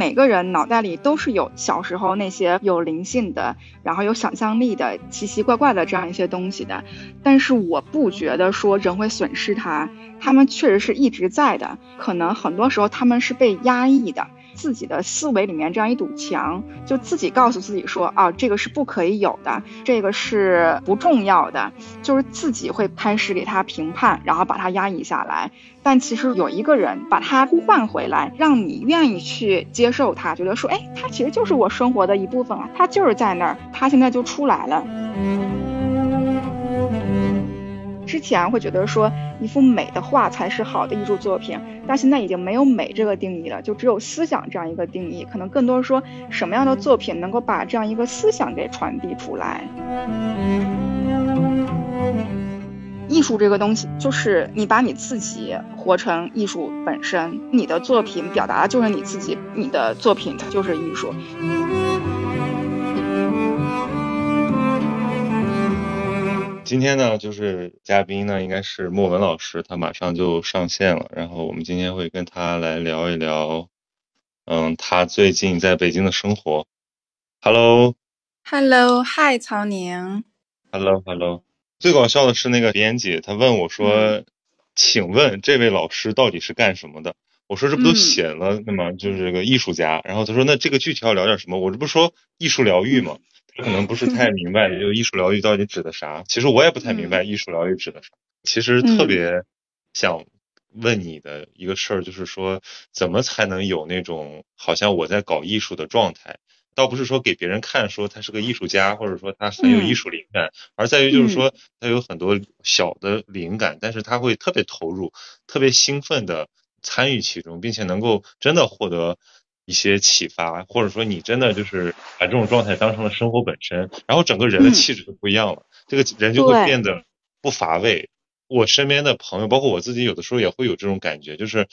每个人脑袋里都是有小时候那些有灵性的，然后有想象力的奇奇怪怪的这样一些东西的。但是我不觉得说人会损失它，他们确实是一直在的。可能很多时候他们是被压抑的。自己的思维里面这样一堵墙，就自己告诉自己说啊，这个是不可以有的，这个是不重要的，就是自己会开始给他评判，然后把他压抑下来。但其实有一个人把他呼唤回来，让你愿意去接受他，觉得说，哎，他其实就是我生活的一部分啊，他就是在那儿，他现在就出来了。之前会觉得说一幅美的画才是好的艺术作品，但现在已经没有美这个定义了，就只有思想这样一个定义。可能更多说什么样的作品能够把这样一个思想给传递出来。艺术这个东西，就是你把你自己活成艺术本身，你的作品表达的就是你自己，你的作品就是艺术。今天呢，就是嘉宾呢，应该是莫文老师，他马上就上线了。然后我们今天会跟他来聊一聊，嗯，他最近在北京的生活。Hello，Hello，Hi，曹宁。Hello，Hello。最搞笑的是那个编辑，他问我说：“请问这位老师到底是干什么的？”我说：“这不都写了那么就是个艺术家。”然后他说：“那这个具体要聊点什么？”我这不说艺术疗愈吗？可能不是太明白，就艺术疗愈到底指的啥？其实我也不太明白艺术疗愈指的啥。其实特别想问你的一个事儿，就是说怎么才能有那种好像我在搞艺术的状态？倒不是说给别人看说他是个艺术家，或者说他很有艺术灵感，而在于就是说他有很多小的灵感，但是他会特别投入、特别兴奋的参与其中，并且能够真的获得。一些启发，或者说你真的就是把这种状态当成了生活本身，然后整个人的气质就不一样了，这个人就会变得不乏味。我身边的朋友，包括我自己，有的时候也会有这种感觉，就是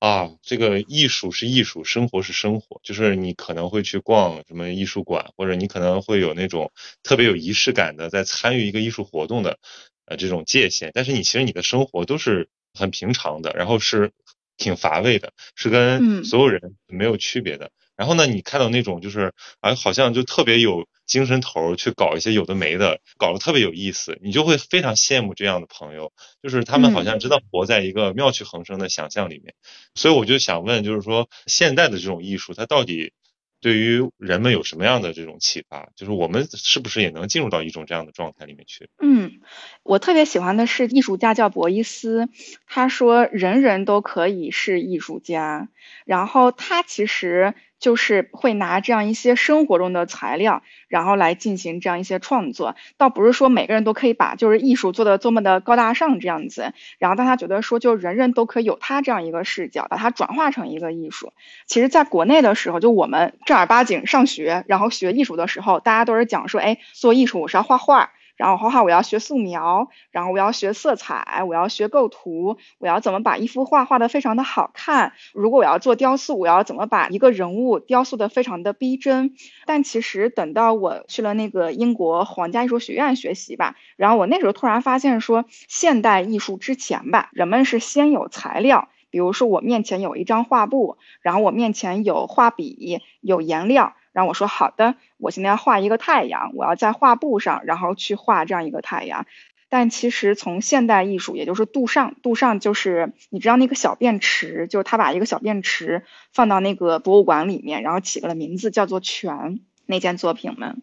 啊，这个艺术是艺术，生活是生活，就是你可能会去逛什么艺术馆，或者你可能会有那种特别有仪式感的在参与一个艺术活动的呃这种界限，但是你其实你的生活都是很平常的，然后是。挺乏味的，是跟所有人没有区别的。然后呢，你看到那种就是啊，好像就特别有精神头去搞一些有的没的，搞得特别有意思，你就会非常羡慕这样的朋友，就是他们好像真的活在一个妙趣横生的想象里面。所以我就想问，就是说现代的这种艺术，它到底？对于人们有什么样的这种启发？就是我们是不是也能进入到一种这样的状态里面去？嗯，我特别喜欢的是艺术家叫博伊斯，他说人人都可以是艺术家，然后他其实。就是会拿这样一些生活中的材料，然后来进行这样一些创作，倒不是说每个人都可以把就是艺术做的多么的高大上这样子，然后大家觉得说就人人都可以有他这样一个视角，把它转化成一个艺术。其实，在国内的时候，就我们正儿八经上学，然后学艺术的时候，大家都是讲说，哎，做艺术我是要画画。然后画画，我要学素描，然后我要学色彩，我要学构图，我要怎么把一幅画画的非常的好看。如果我要做雕塑，我要怎么把一个人物雕塑的非常的逼真。但其实等到我去了那个英国皇家艺术学院学习吧，然后我那时候突然发现说，现代艺术之前吧，人们是先有材料，比如说我面前有一张画布，然后我面前有画笔，有颜料。然后我说好的，我现在要画一个太阳，我要在画布上，然后去画这样一个太阳。但其实从现代艺术，也就是杜尚，杜尚就是你知道那个小便池，就是他把一个小便池放到那个博物馆里面，然后起了名字叫做泉那件作品吗？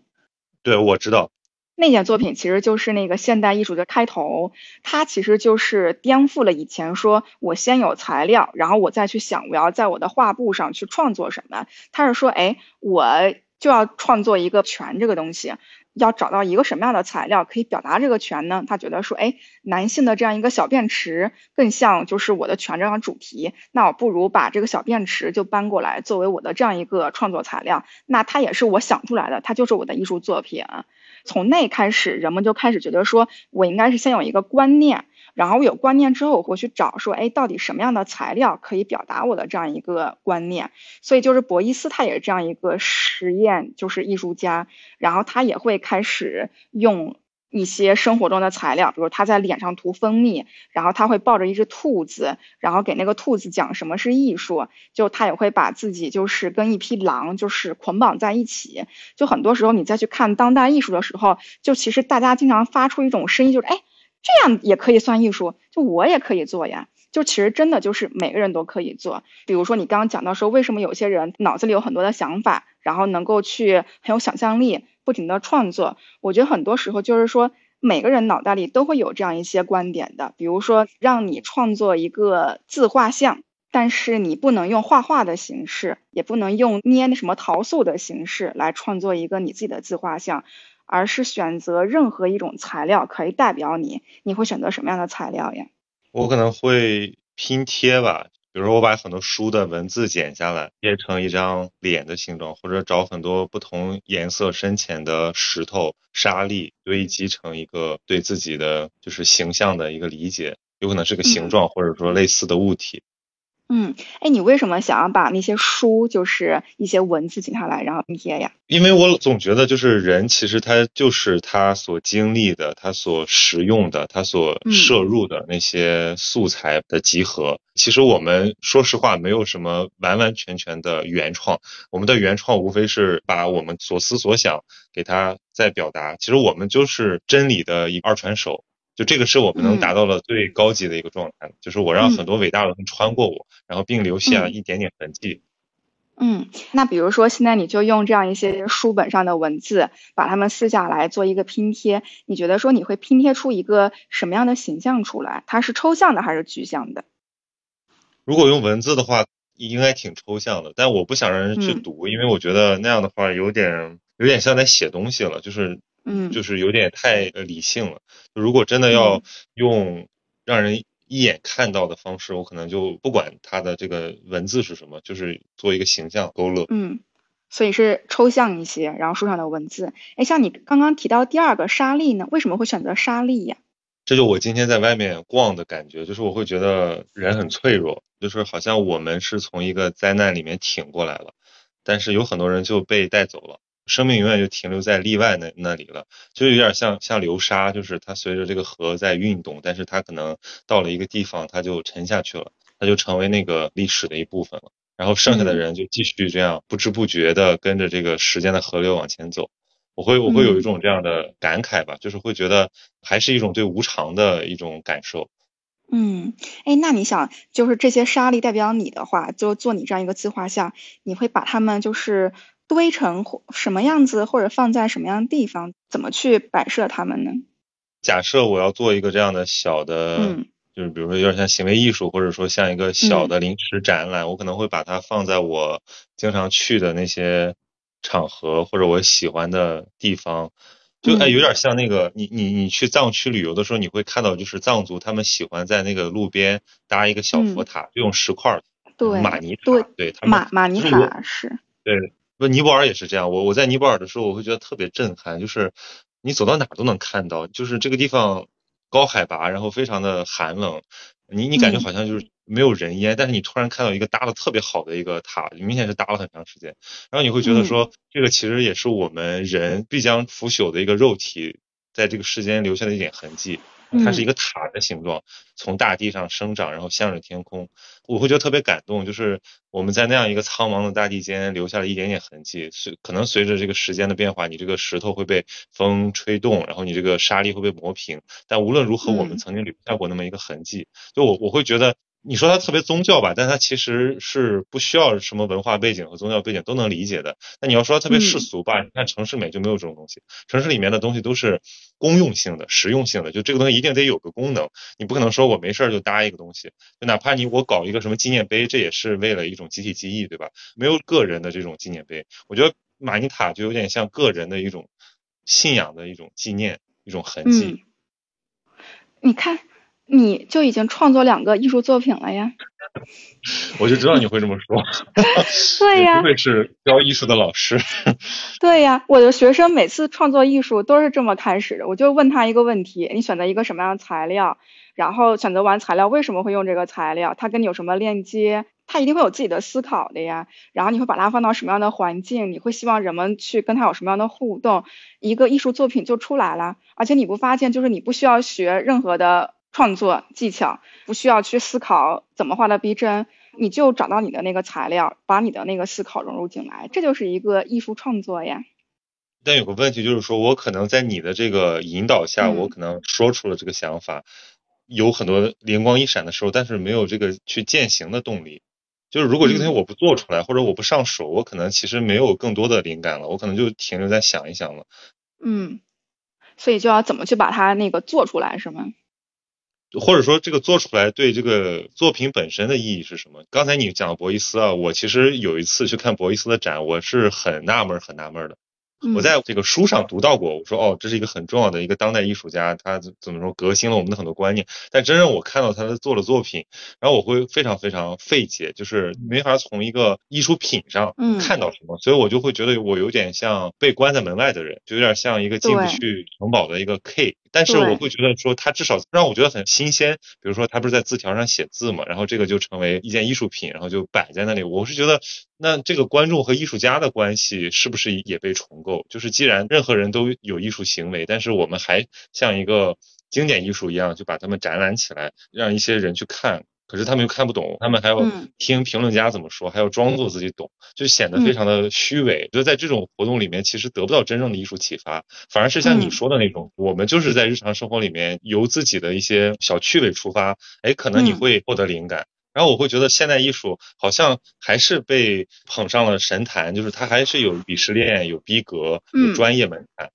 对，我知道。那件作品其实就是那个现代艺术的开头，它其实就是颠覆了以前说我先有材料，然后我再去想我要在我的画布上去创作什么。他是说，哎，我就要创作一个泉这个东西，要找到一个什么样的材料可以表达这个泉呢？他觉得说，哎，男性的这样一个小便池更像就是我的泉这样主题，那我不如把这个小便池就搬过来作为我的这样一个创作材料，那它也是我想出来的，它就是我的艺术作品。从那开始，人们就开始觉得说，我应该是先有一个观念，然后我有观念之后，我会去找说，哎，到底什么样的材料可以表达我的这样一个观念？所以就是博伊斯他也是这样一个实验，就是艺术家，然后他也会开始用一些生活中的材料，比如他在脸上涂蜂蜜，然后他会抱着一只兔子，然后给那个兔子讲什么是艺术，就他也会把自己就是跟一匹狼就是捆绑在一起。就很多时候你再去看当代艺术的时候，就其实大家经常发出一种声音，就是哎，这样也可以算艺术，就我也可以做呀。就其实真的就是每个人都可以做。比如说你刚刚讲到说，为什么有些人脑子里有很多的想法，然后能够去很有想象力。不停的创作，我觉得很多时候就是说，每个人脑袋里都会有这样一些观点的。比如说，让你创作一个自画像，但是你不能用画画的形式，也不能用捏那什么陶塑的形式来创作一个你自己的自画像，而是选择任何一种材料可以代表你。你会选择什么样的材料呀？我可能会拼贴吧。比如说，我把很多书的文字剪下来，捏成一张脸的形状，或者找很多不同颜色深浅的石头、沙粒堆积成一个对自己的就是形象的一个理解，有可能是个形状，或者说类似的物体。嗯，哎，你为什么想要把那些书，就是一些文字剪下来，然后拼贴呀？因为我总觉得，就是人其实他就是他所经历的，他所使用的，他所摄入的那些素材的集合。其实我们说实话，没有什么完完全全的原创。我们的原创无非是把我们所思所想给他再表达。其实我们就是真理的一二传手。就这个是我们能达到了最高级的一个状态，就是我让很多伟大的人穿过我，然后并留下一点点痕迹。嗯，那比如说现在你就用这样一些书本上的文字，把它们撕下来做一个拼贴，你觉得说你会拼贴出一个什么样的形象出来？它是抽象的还是具象的？如果用文字的话，应该挺抽象的，但我不想让人去读，因为我觉得那样的话有点有点像在写东西了，就是。嗯，就是有点太理性了。如果真的要用让人一眼看到的方式，我可能就不管它的这个文字是什么，就是做一个形象勾勒。嗯，所以是抽象一些，然后书上的文字。哎，像你刚刚提到第二个沙粒呢，为什么会选择沙粒呀？这就我今天在外面逛的感觉，就是我会觉得人很脆弱，就是好像我们是从一个灾难里面挺过来了，但是有很多人就被带走了。生命永远就停留在例外那那里了，就有点像像流沙，就是它随着这个河在运动，但是它可能到了一个地方，它就沉下去了，它就成为那个历史的一部分了。然后剩下的人就继续这样不知不觉的跟着这个时间的河流往前走。我会我会有一种这样的感慨吧，就是会觉得还是一种对无常的一种感受。嗯，哎，那你想，就是这些沙粒代表你的话，就做你这样一个自画像，你会把它们就是。堆成什么样子，或者放在什么样的地方，怎么去摆设它们呢？假设我要做一个这样的小的，就是比如说有点像行为艺术，或者说像一个小的临时展览，我可能会把它放在我经常去的那些场合，或者我喜欢的地方。就哎，有点像那个你你你去藏区旅游的时候，你会看到就是藏族他们喜欢在那个路边搭一个小佛塔，就用石块，对，玛尼塔，对，玛玛尼塔是，对。不，尼泊尔也是这样。我我在尼泊尔的时候，我会觉得特别震撼，就是你走到哪都能看到，就是这个地方高海拔，然后非常的寒冷，你你感觉好像就是没有人烟，但是你突然看到一个搭的特别好的一个塔，明显是搭了很长时间，然后你会觉得说，这个其实也是我们人必将腐朽的一个肉体在这个世间留下的一点痕迹。它是一个塔的形状，从大地上生长，然后向着天空。我会觉得特别感动，就是我们在那样一个苍茫的大地间留下了一点点痕迹。是可能随着这个时间的变化，你这个石头会被风吹动，然后你这个沙粒会被磨平。但无论如何，我们曾经留下过那么一个痕迹。就我我会觉得。你说它特别宗教吧，但它其实是不需要什么文化背景和宗教背景都能理解的。那你要说它特别世俗吧，你看城市美就没有这种东西，城市里面的东西都是公用性的、实用性的，就这个东西一定得有个功能，你不可能说我没事儿就搭一个东西，就哪怕你我搞一个什么纪念碑，这也是为了一种集体记忆，对吧？没有个人的这种纪念碑，我觉得玛尼塔就有点像个人的一种信仰的一种纪念、一种痕迹。你看。你就已经创作两个艺术作品了呀！我就知道你会这么说。对呀，不愧是教艺术的老师。对呀，我的学生每次创作艺术都是这么开始的。我就问他一个问题：你选择一个什么样的材料？然后选择完材料，为什么会用这个材料？它跟你有什么链接？他一定会有自己的思考的呀。然后你会把它放到什么样的环境？你会希望人们去跟他有什么样的互动？一个艺术作品就出来了。而且你不发现，就是你不需要学任何的创作技巧，不需要去思考怎么画的逼真，你就找到你的那个材料，把你的那个思考融入进来，这就是一个艺术创作呀。但有个问题就是说，我可能在你的这个引导下，嗯我可能说出了这个想法，有很多灵光一闪的时候，但是没有这个去践行的动力。就是如果这个东西嗯我不做出来，或者我不上手，我可能其实没有更多的灵感了，我可能就停留在想一想了。嗯，所以就要怎么去把它那个做出来，是吗？或者说这个做出来对这个作品本身的意义是什么？刚才你讲博伊斯啊，我其实有一次去看博伊斯的展，我是很纳闷儿很纳闷儿的。嗯我在这个书上读到过，我说哦，这是一个很重要的一个当代艺术家，他怎怎么说革新了我们的很多观念。但真正我看到他的做的作品，然后我会非常非常费解，就是没法从一个艺术品上嗯看到什么，所以我就会觉得我有点像被关在门外的人，就有点像一个进不去城堡的一个 K。但是我会觉得说他至少让我觉得很新鲜，比如说他不是在字条上写字嘛，然后这个就成为一件艺术品，然后就摆在那里。我是觉得，那这个观众和艺术家的关系是不是也被重构？就是既然任何人都有艺术行为，但是我们还像一个经典艺术一样，就把它们展览起来，让一些人去看。可是他们又看不懂，他们还要嗯听评论家怎么说，还要装作自己懂，就显得非常的虚伪。就在这种活动里面，其实得不到真正的艺术启发，反而是像你嗯说的那种，我们就是在日常生活里面由自己的一些小趣味出发，哎，可能你嗯会获得灵感。然后我会觉得现代艺术好像还是被捧上了神坛，就是它还是有鄙视链、有逼格、有嗯专业门槛。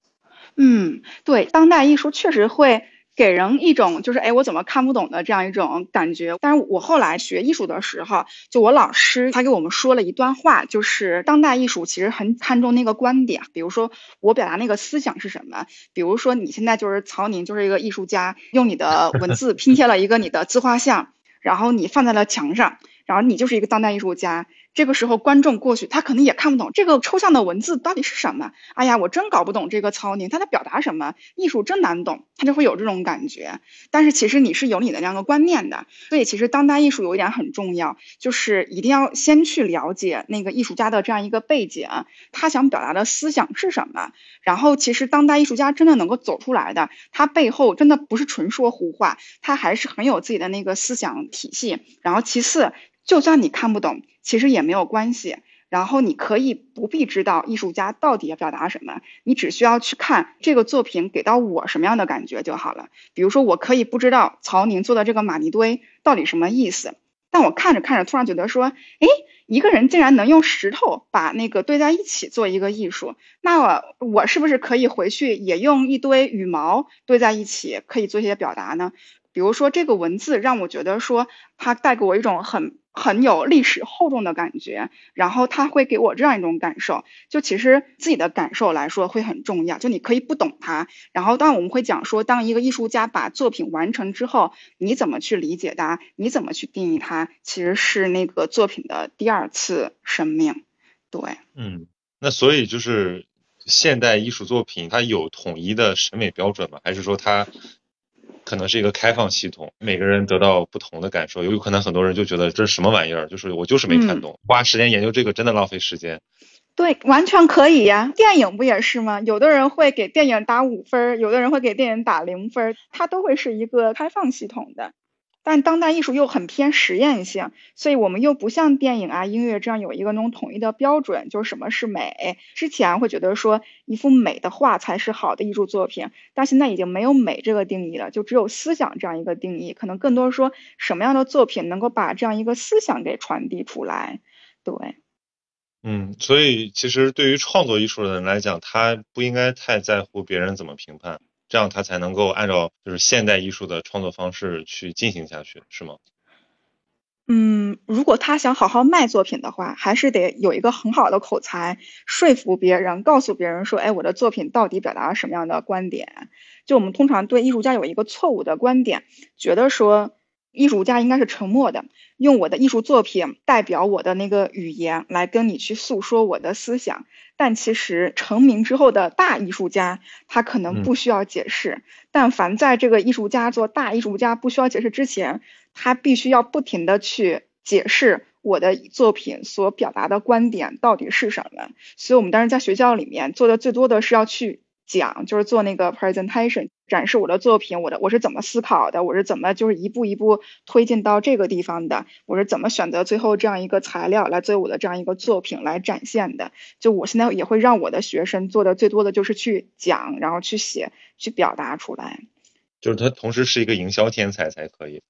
嗯，对，当代艺术确实会给人一种就是哎，我怎么看不懂的这样一种感觉。但是我后来学艺术的时候，就我老师他给我们说了一段话，就是当代艺术其实很看重那个观点，比如说我表达那个思想是什么，比如说你现在就是曹宁就是一个艺术家，用你的文字拼贴了一个你的自画像，然后你放在了墙上，然后你就是一个当代艺术家。这个时候观众过去，他可能也看不懂这个抽象的文字到底是什么。哎呀，我真搞不懂这个曹宁他在表达什么，艺术真难懂，他就会有这种感觉。但是其实你是有你的这样的观念的，所以其实当代艺术有一点很重要，就是一定要先去了解那个艺术家的这样一个背景，他想表达的思想是什么。然后其实当代艺术家真的能够走出来的，他背后真的不是纯说胡话，他还是很有自己的那个思想体系。然后其次，就算你看不懂，其实也没有关系。然后你可以不必知道艺术家到底要表达什么，你只需要去看这个作品给到我什么样的感觉就好了。比如说，我可以不知道曹宁做的这个玛尼堆到底什么意思，但我看着看着突然觉得说，诶，一个人竟然能用石头把那个堆在一起做一个艺术，那我我是不是可以回去也用一堆羽毛堆在一起，可以做一些表达呢？比如说这个文字让我觉得说，它带给我一种很很有历史厚重的感觉，然后他会给我这样一种感受。就其实自己的感受来说会很重要。就你可以不懂它，然后当然我们会讲说，当一个艺术家把作品完成之后，你怎么去理解它，你怎么去定义它，其实是那个作品的第二次生命。对，嗯，那所以就是现代艺术作品，它有统一的审美标准吗？还是说它可能是一个开放系统，每个人得到不同的感受？有可能很多人就觉得这是什么玩意儿，就是我就是没看懂，花时间研究这个真的浪费时间。对，完全可以呀。电影不也是吗？有的人会给电影打五分，有的人会给电影打零分，它都会是一个开放系统的。但当代艺术又很偏实验性，所以我们又不像电影啊、音乐这样有一个那种统一的标准，就是什么是美。之前会觉得说一幅美的画才是好的艺术作品，但现在已经没有美这个定义了，就只有思想这样一个定义。可能更多说什么样的作品能够把这样一个思想给传递出来。对，嗯，所以其实对于创作艺术的人来讲，他不应该太在乎别人怎么评判。这样他才能够按照就是现代艺术的创作方式去进行下去，是吗？嗯，如果他想好好卖作品的话，还是得有一个很好的口才，说服别人，告诉别人说，哎，我的作品到底表达了什么样的观点？就我们通常对艺术家有一个错误的观点，觉得说艺术家应该是沉默的，用我的艺术作品代表我的那个语言来跟你去诉说我的思想。但其实成名之后的大艺术家，他可能不需要解释。嗯、但凡在这个艺术家做大艺术家不需要解释之前，他必须要不停的去解释我的作品所表达的观点到底是什么。所以我们当时在学校里面做的最多的是要去讲，就是做那个 presentation，展示我的作品，我的我是怎么思考的，我是怎么就是一步一步推进到这个地方的，我是怎么选择最后这样一个材料来作为我的这样一个作品来展现的。就我现在也会让我的学生做的最多的就是去讲，然后去写，去表达出来。就是他同时是一个营销天才才可以。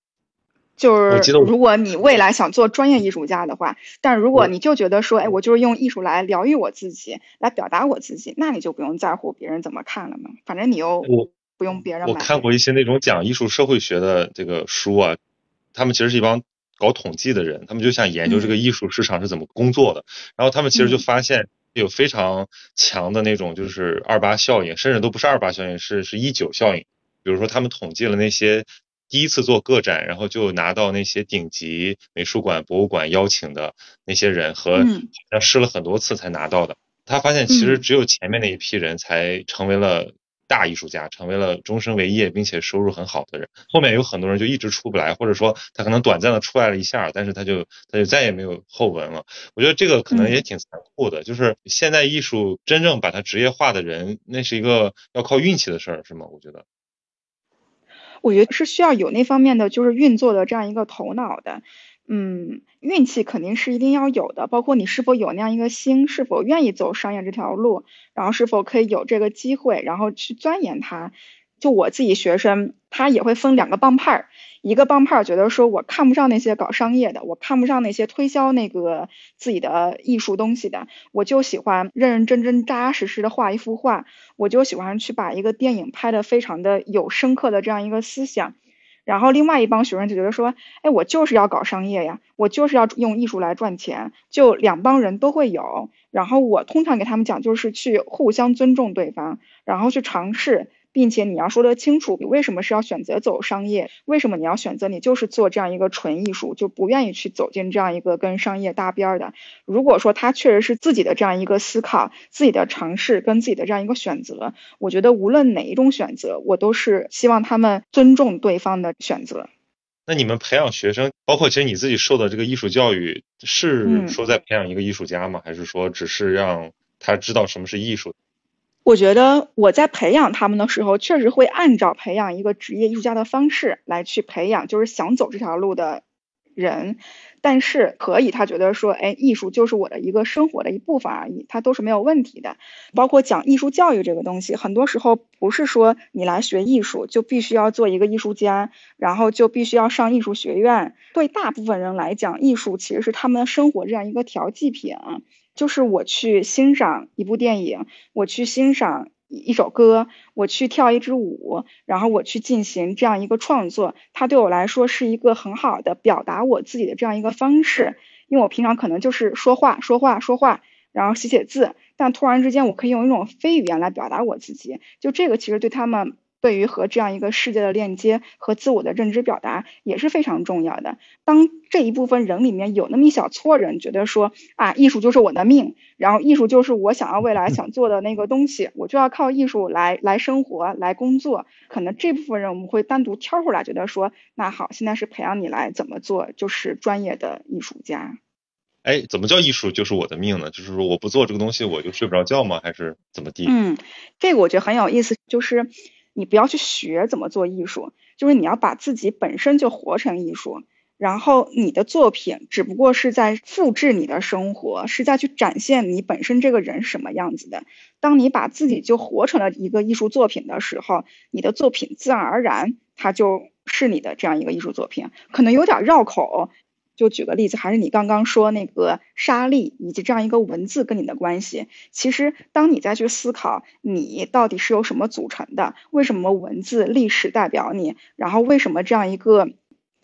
就是如果你未来想做专业艺术家的话，但如果你就觉得说，哎，我就是用艺术来疗愈我自己，来表达我自己，那你就不用在乎别人怎么看了嘛。反正你又不用别人。我看过一些那种讲艺术社会学的这个书啊，他们其实是一帮搞统计的人，他们就想研究这个艺术市场是怎么工作的。然后他们其实就发现有非常强的那种就是二八效应，甚至都不是二八效应，是是一九效应。比如说他们统计了那些。第一次做个展，然后就拿到那些顶级美术馆、博物馆邀请的那些人，和像试了很多次才拿到的。他发现其实只有前面那一批人才成为了大艺术家，成为了终身为业并且收入很好的人。后面有很多人就一直出不来，或者说他可能短暂的出来了一下，但是他就他就再也没有后文了。我觉得这个可能也挺残酷的，就是现在艺术真正把它职业化的人，那是一个要靠运气的事儿，是吗？我觉得。我觉得是需要有那方面的就是运作的这样一个头脑的，嗯，运气肯定是一定要有的，包括你是否有那样一个心，是否愿意走商业这条路，然后是否可以有这个机会，然后去钻研它。就我自己学生，他也会分两个帮派儿。一个帮派儿觉得说，我看不上那些搞商业的，我看不上那些推销那个自己的艺术东西的，我就喜欢认认真真、扎扎实实的画一幅画，我就喜欢去把一个电影拍的非常的有深刻的这样一个思想。然后另外一帮学生就觉得说，哎，我就是要搞商业呀，我就是要用艺术来赚钱，就两帮人都会有。然后我通常给他们讲，就是去互相尊重对方，然后去尝试。并且你要说得清楚，你为什么是要选择走商业？为什么你要选择你就是做这样一个纯艺术，就不愿意去走进这样一个跟商业搭边的？如果说他确实是自己的这样一个思考、自己的尝试跟自己的这样一个选择，我觉得无论哪一种选择，我都是希望他们尊重对方的选择。那你们培养学生，包括其实你自己受的这个艺术教育，是说在培养一个艺术家吗？还是说只是让他知道什么是艺术？我觉得我在培养他们的时候，确实会按照培养一个职业艺术家的方式来去培养，就是想走这条路的人。但是可以，他觉得说，哎，艺术就是我的一个生活的一部分而已，他都是没有问题的。包括讲艺术教育这个东西，很多时候不是说你来学艺术就必须要做一个艺术家，然后就必须要上艺术学院。对大部分人来讲，艺术其实是他们生活这样一个调剂品。就是我去欣赏一部电影，我去欣赏一首歌，我去跳一支舞，然后我去进行这样一个创作，它对我来说是一个很好的表达我自己的这样一个方式。因为我平常可能就是说话、说话、说话，然后写写字，但突然之间我可以用一种非语言来表达我自己，就这个其实对他们。对于和这样一个世界的链接和自我的认知表达也是非常重要的。当这一部分人里面有那么一小撮人觉得说啊，艺术就是我的命，然后艺术就是我想要未来想做的那个东西，我就要靠艺术来来生活来工作。可能这部分人我们会单独挑出来，觉得说，那好，现在是培养你来怎么做，就是专业的艺术家。哎，怎么叫艺术就是我的命呢？就是说我不做这个东西我就睡不着觉吗？还是怎么地？嗯，这个我觉得很有意思，就是。你不要去学怎么做艺术，就是你要把自己本身就活成艺术，然后你的作品只不过是在复制你的生活，是在去展现你本身这个人什么样子的。当你把自己就活成了一个艺术作品的时候，你的作品自然而然它就是你的这样一个艺术作品，可能有点绕口。就举个例子，还是你刚刚说那个沙粒以及这样一个文字跟你的关系。其实，当你再去思考你到底是由什么组成的，为什么文字历史代表你，然后为什么这样一个。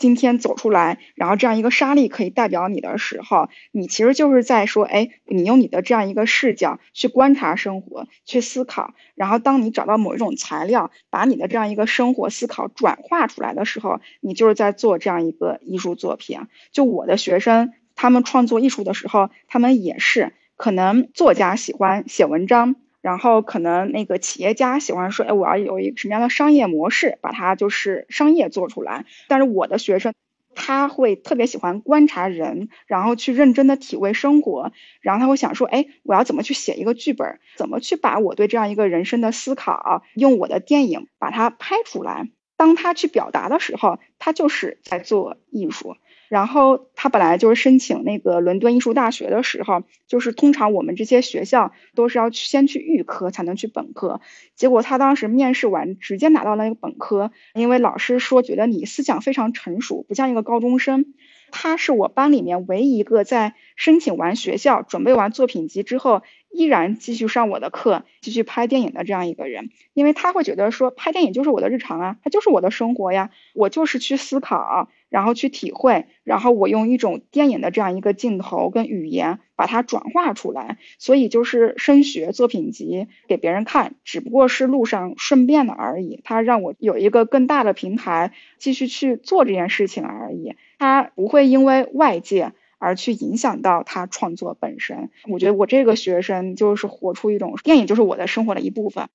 今天走出来，然后这样一个沙粒可以代表你的时候，你其实就是在说，哎，你用你的这样一个视角去观察生活，去思考，然后当你找到某一种材料，把你的这样一个生活思考转化出来的时候，你就是在做这样一个艺术作品。就我的学生，他们创作艺术的时候，他们也是可能作家喜欢写文章。然后可能那个企业家喜欢说，哎，我要有一个什么样的商业模式，把它就是商业做出来。但是我的学生他会特别喜欢观察人，然后去认真的体味生活，然后他会想说，哎，我要怎么去写一个剧本，怎么去把我对这样一个人生的思考，用我的电影把它拍出来。当他去表达的时候，他就是在做艺术。然后他本来就是申请那个伦敦艺术大学的时候，就是通常我们这些学校都是要先去预科才能去本科。结果他当时面试完，直接拿到了一个本科，因为老师说觉得你思想非常成熟，不像一个高中生。他是我班里面唯一一个在申请完学校、准备完作品集之后，依然继续上我的课、继续拍电影的这样一个人。因为他会觉得说，拍电影就是我的日常啊，它就是我的生活呀，我就是去思考。然后去体会，然后我用一种电影的这样一个镜头跟语言把它转化出来，所以就是升学作品集给别人看，只不过是路上顺便的而已。他让我有一个更大的平台继续去做这件事情而已，他不会因为外界而去影响到他创作本身。我觉得我这个学生就是活出一种电影就是我的生活的一部分。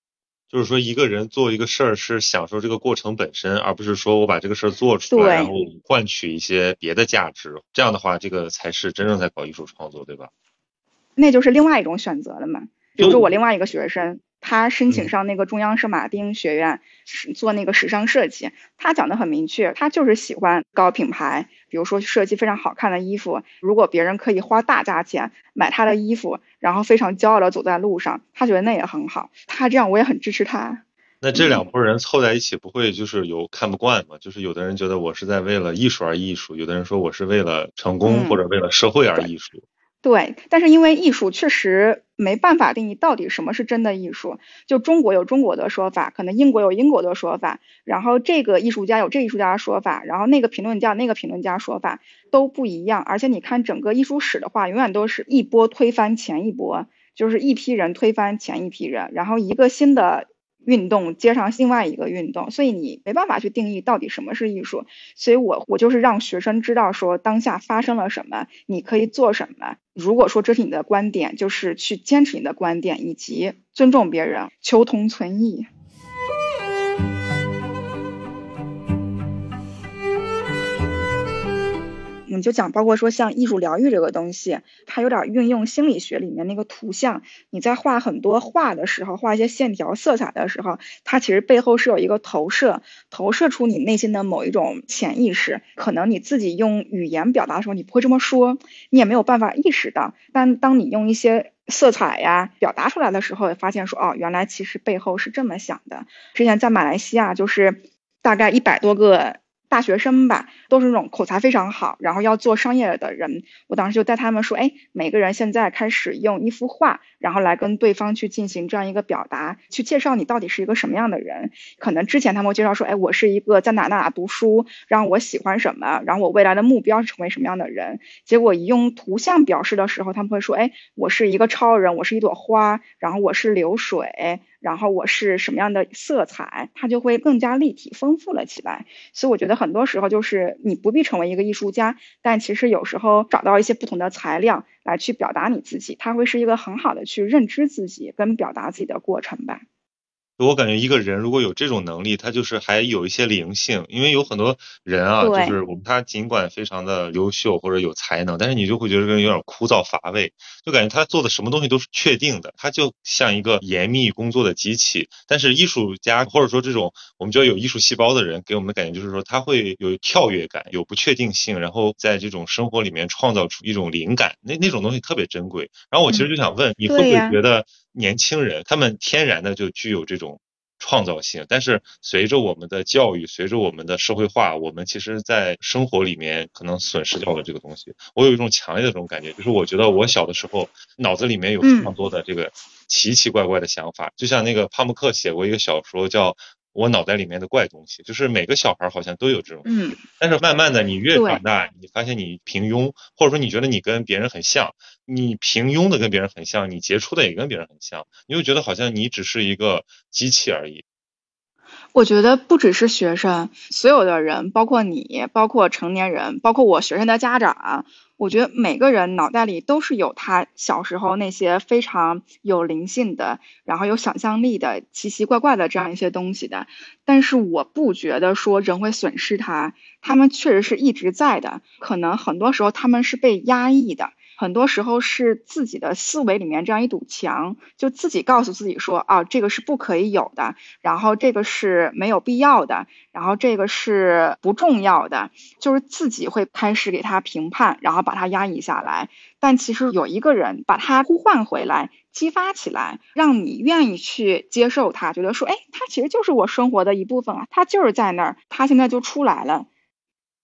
就是说，一个人做一个事儿是享受这个过程本身，而不是说我把这个事儿做出来，然后换取一些别的价值。这样的话，这个才是真正在搞艺术创作，对吧？那就是另外一种选择了嘛。比如说，我另外一个学生。他申请上那个中央圣马丁学院做那个时尚设计，他讲的很明确，他就是喜欢高品牌，比如说设计非常好看的衣服。如果别人可以花大价钱买他的衣服，然后非常骄傲的走在路上，他觉得那也很好。他这样我也很支持他。那这两拨人凑在一起，不会就是有看不惯吗？就是有的人觉得我是在为了艺术而艺术，有的人说我是为了成功或者为了社会而艺术。对，但是因为艺术确实没办法定义到底什么是真的艺术。就中国有中国的说法，可能英国有英国的说法，然后这个艺术家有这艺术家的说法，然后那个评论家那个评论家说法都不一样。而且你看整个艺术史的话，永远都是一波推翻前一波，就是一批人推翻前一批人，然后一个新的。运动接上另外一个运动，所以你没办法去定义到底什么是艺术。所以我我就是让学生知道说当下发生了什么，你可以做什么。如果说这是你的观点，就是去坚持你的观点，以及尊重别人，求同存异。你就讲，包括说像艺术疗愈这个东西，它有点运用心理学里面那个图像。你在画很多画的时候，画一些线条、色彩的时候，它其实背后是有一个投射，投射出你内心的某一种潜意识。可能你自己用语言表达的时候，你不会这么说，你也没有办法意识到。但当你用一些色彩呀表达出来的时候，发现说，哦，原来其实背后是这么想的。之前在马来西亚，就是大概一百多个。大学生吧，都是那种口才非常好，然后要做商业的人。我当时就带他们说，哎，每个人现在开始用一幅画，然后来跟对方去进行这样一个表达，去介绍你到底是一个什么样的人。可能之前他们会介绍说，哎，我是一个在哪哪哪读书，然后我喜欢什么，然后我未来的目标是成为什么样的人。结果一用图像表示的时候，他们会说，哎，我是一个超人，我是一朵花，然后我是流水。然后我是什么样的色彩，它就会更加立体丰富了起来。所以我觉得很多时候就是你不必成为一个艺术家，但其实有时候找到一些不同的材料来去表达你自己，它会是一个很好的去认知自己跟表达自己的过程吧。我感觉一个人如果有这种能力，他就是还有一些灵性，因为有很多人啊，就是我们他尽管非常的优秀或者有才能，但是你就会觉得这个人有点枯燥乏味，就感觉他做的什么东西都是确定的，他就像一个严密工作的机器。但是艺术家或者说这种我们叫有艺术细胞的人，给我们的感觉就是说他会有跳跃感，有不确定性，然后在这种生活里面创造出一种灵感，那那种东西特别珍贵。然后我其实就想问，你会不会觉得？年轻人，他们天然的就具有这种创造性，但是随着我们的教育，随着我们的社会化，我们其实，在生活里面可能损失掉了这个东西。我有一种强烈的这种感觉，就是我觉得我小的时候脑子里面有非常多的这个奇奇怪怪的想法，就像那个帕慕克写过一个小说叫。我脑袋里面的怪东西，就是每个小孩好像都有这种。嗯。但是慢慢的，你越长大，你发现你平庸，或者说你觉得你跟别人很像，你平庸的跟别人很像，你杰出的也跟别人很像，你就觉得好像你只是一个机器而已。我觉得不只是学生，所有的人，包括你，包括成年人，包括我学生的家长，我觉得每个人脑袋里都是有他小时候那些非常有灵性的，然后有想象力的奇奇怪怪的这样一些东西的。但是我不觉得说人会损失它，他们确实是一直在的，可能很多时候他们是被压抑的。很多时候是自己的思维里面这样一堵墙，就自己告诉自己说啊，这个是不可以有的，然后这个是没有必要的，然后这个是不重要的，就是自己会开始给他评判，然后把他压抑下来。但其实有一个人把他呼唤回来，激发起来，让你愿意去接受他，觉得说，哎，他其实就是我生活的一部分啊，他就是在那儿，他现在就出来了。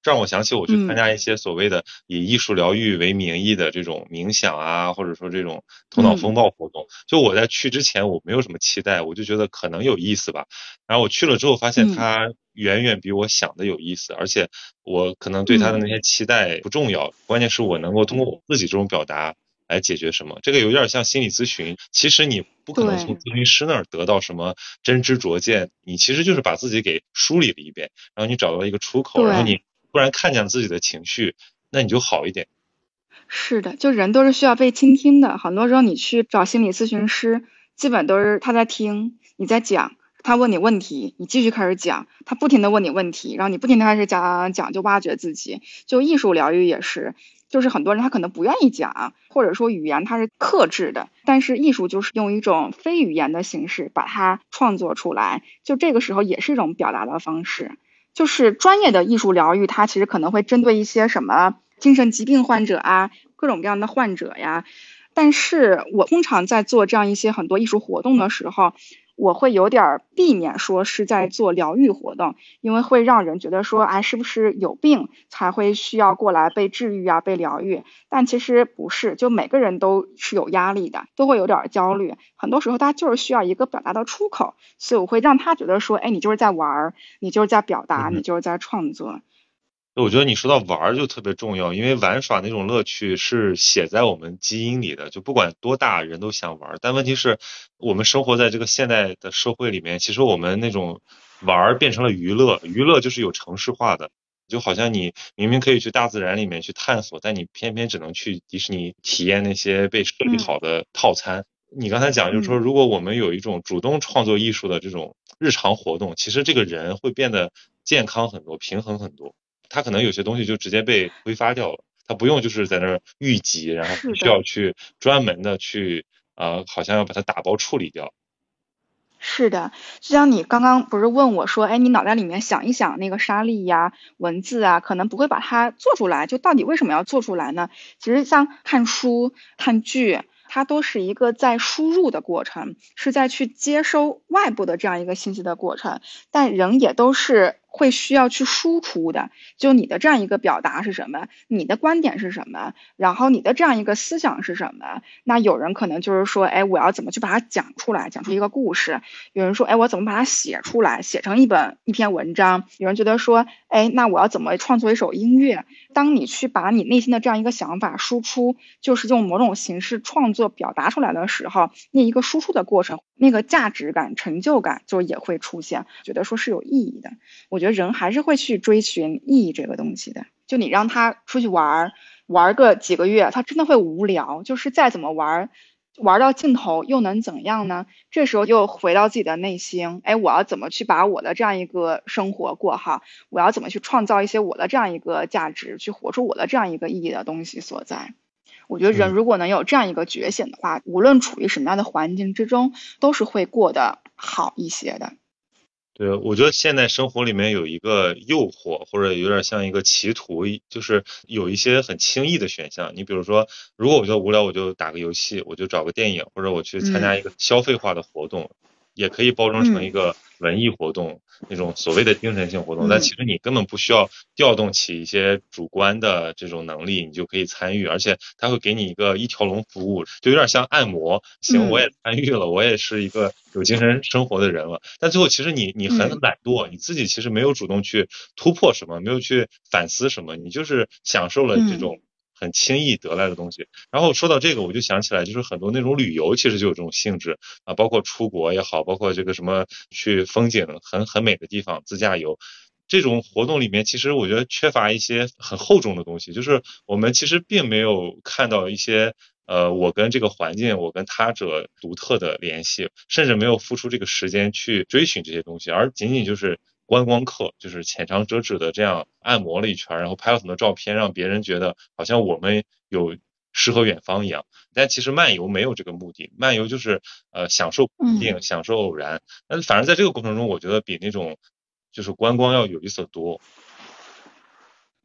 让我想起我去参加一些所谓的以艺术疗愈为名义的这种冥想啊，或者说这种头脑风暴活动。就我在去之前我没有什么期待，我就觉得可能有意思吧。然后我去了之后发现它远远比我想的有意思，而且我可能对他的那些期待不重要，关键是我能够通过我自己这种表达来解决什么。这个有点像心理咨询，其实你不可能从咨询师那儿得到什么真知灼见，你其实就是把自己给梳理了一遍，然后你找到了一个出口，然后你。突然看见自己的情绪，那你就好一点。是的，就人都是需要被倾听的。很多时候你去找心理咨询师，基本都是他在听你在讲，他问你问题，你继续开始讲，他不停的问你问题，然后你不停的开始讲讲，就挖掘自己。就艺术疗愈也是，就是很多人他可能不愿意讲，或者说语言他是克制的，但是艺术就是用一种非语言的形式把它创作出来，就这个时候也是一种表达的方式。就是专业的艺术疗愈，它其实可能会针对一些什么精神疾病患者啊，各种各样的患者呀。但是我通常在做这样一些很多艺术活动的时候。我会有点避免说是在做疗愈活动，因为会让人觉得说，哎，是不是有病才会需要过来被治愈啊，被疗愈？但其实不是，就每个人都是有压力的，都会有点焦虑。很多时候，他就是需要一个表达的出口，所以我会让他觉得说，哎，你就是在玩儿，你就是在表达，你就是在创作。我觉得你说到玩儿就特别重要，因为玩耍那种乐趣是写在我们基因里的，就不管多大人都想玩儿。但问题是，我们生活在这个现代的社会里面，其实我们那种玩儿变成了娱乐，娱乐就是有城市化的，就好像你明明可以去大自然里面去探索，但你偏偏只能去迪士尼体验那些被设计好的套餐。你刚才讲就是说，如果我们有一种主动创作艺术的这种日常活动，其实这个人会变得健康很多，平衡很多。他可能有些东西就直接被挥发掉了，它不用就是在那儿预积，然后需要去专门的去啊，好像要把它打包处理掉。是的，就像你刚刚不是问我说，哎，你脑袋里面想一想那个沙粒呀、文字啊，可能不会把它做出来，就到底为什么要做出来呢？其实像看书、看剧。它都是一个在输入的过程，是在去接收外部的这样一个信息的过程，但人也都是会需要去输出的。就你的这样一个表达是什么？你的观点是什么？然后你的这样一个思想是什么？那有人可能就是说，哎，我要怎么去把它讲出来，讲出一个故事？有人说，哎，我怎么把它写出来，写成一本一篇文章？有人觉得说，哎，那我要怎么创作一首音乐？当你去把你内心的这样一个想法输出，就是用某种形式创作表达出来的时候，那一个输出的过程，那个价值感、成就感就也会出现，觉得说是有意义的。我觉得人还是会去追寻意义这个东西的。就你让他出去玩儿，玩个几个月，他真的会无聊。就是再怎么玩。玩到尽头又能怎样呢？这时候又回到自己的内心，哎，我要怎么去把我的这样一个生活过好？我要怎么去创造一些我的这样一个价值，去活出我的这样一个意义的东西所在？我觉得人如果能有这样一个觉醒的话，无论处于什么样的环境之中，都是会过得好一些的。对，我觉得现在生活里面有一个诱惑，或者有点像一个歧途，就是有一些很轻易的选项。你比如说，如果我觉得无聊，我就打个游戏，我就找个电影，或者我去参加一个消费化的活动。也可以包装成一个文艺活动，那种所谓的精神性活动，但其实你根本不需要调动起一些主观的这种能力，你就可以参与，而且他会给你一个一条龙服务，就有点像按摩。行，我也参与了，我也是一个有精神生活的人了。但最后其实你你很懒惰，你自己其实没有主动去突破什么，没有去反思什么，你就是享受了这种。很轻易得来的东西。然后说到这个，我就想起来，就是很多那种旅游其实就有这种性质啊，包括出国也好，包括这个什么去风景很很美的地方自驾游，这种活动里面，其实我觉得缺乏一些很厚重的东西，就是我们其实并没有看到一些呃，我跟这个环境，我跟他者独特的联系，甚至没有付出这个时间去追寻这些东西，而仅仅就是观光客，就是浅尝辄止的这样按摩了一圈，然后拍了很多照片，让别人觉得好像我们有诗和远方一样。但其实漫游没有这个目的，漫游就是呃享受环境，享受偶然。但反而在这个过程中，我觉得比那种就是观光要有意思的多。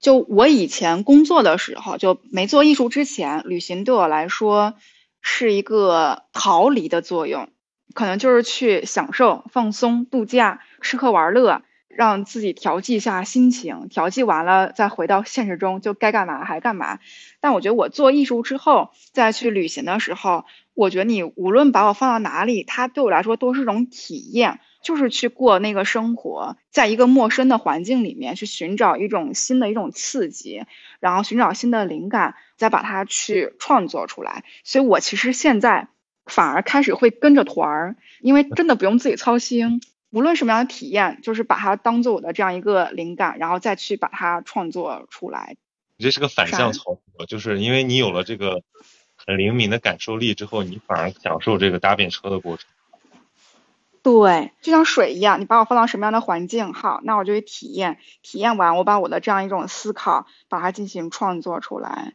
就我以前工作的时候，就没做艺术之前，旅行对我来说是一个逃离的作用，可能就是去享受、放松、度假、吃喝玩乐，让自己调剂一下心情，调剂完了再回到现实中，就该干嘛还干嘛。但我觉得我做艺术之后再去旅行的时候，我觉得你无论把我放到哪里，它对我来说都是种体验。就是去过那个生活，在一个陌生的环境里面去寻找一种新的一种刺激，然后寻找新的灵感，再把它去创作出来。所以我其实现在反而开始会跟着团儿，因为真的不用自己操心，无论什么样的体验，就是把它当做我的这样一个灵感，然后再去把它创作出来。你这是个反向操作，就是因为你有了这个很灵敏的感受力之后，你反而享受这个搭便车的过程。对，就像水一样，你把我放到什么样的环境，好，那我就去体验，体验完，我把我的这样一种思考，把它进行创作出来。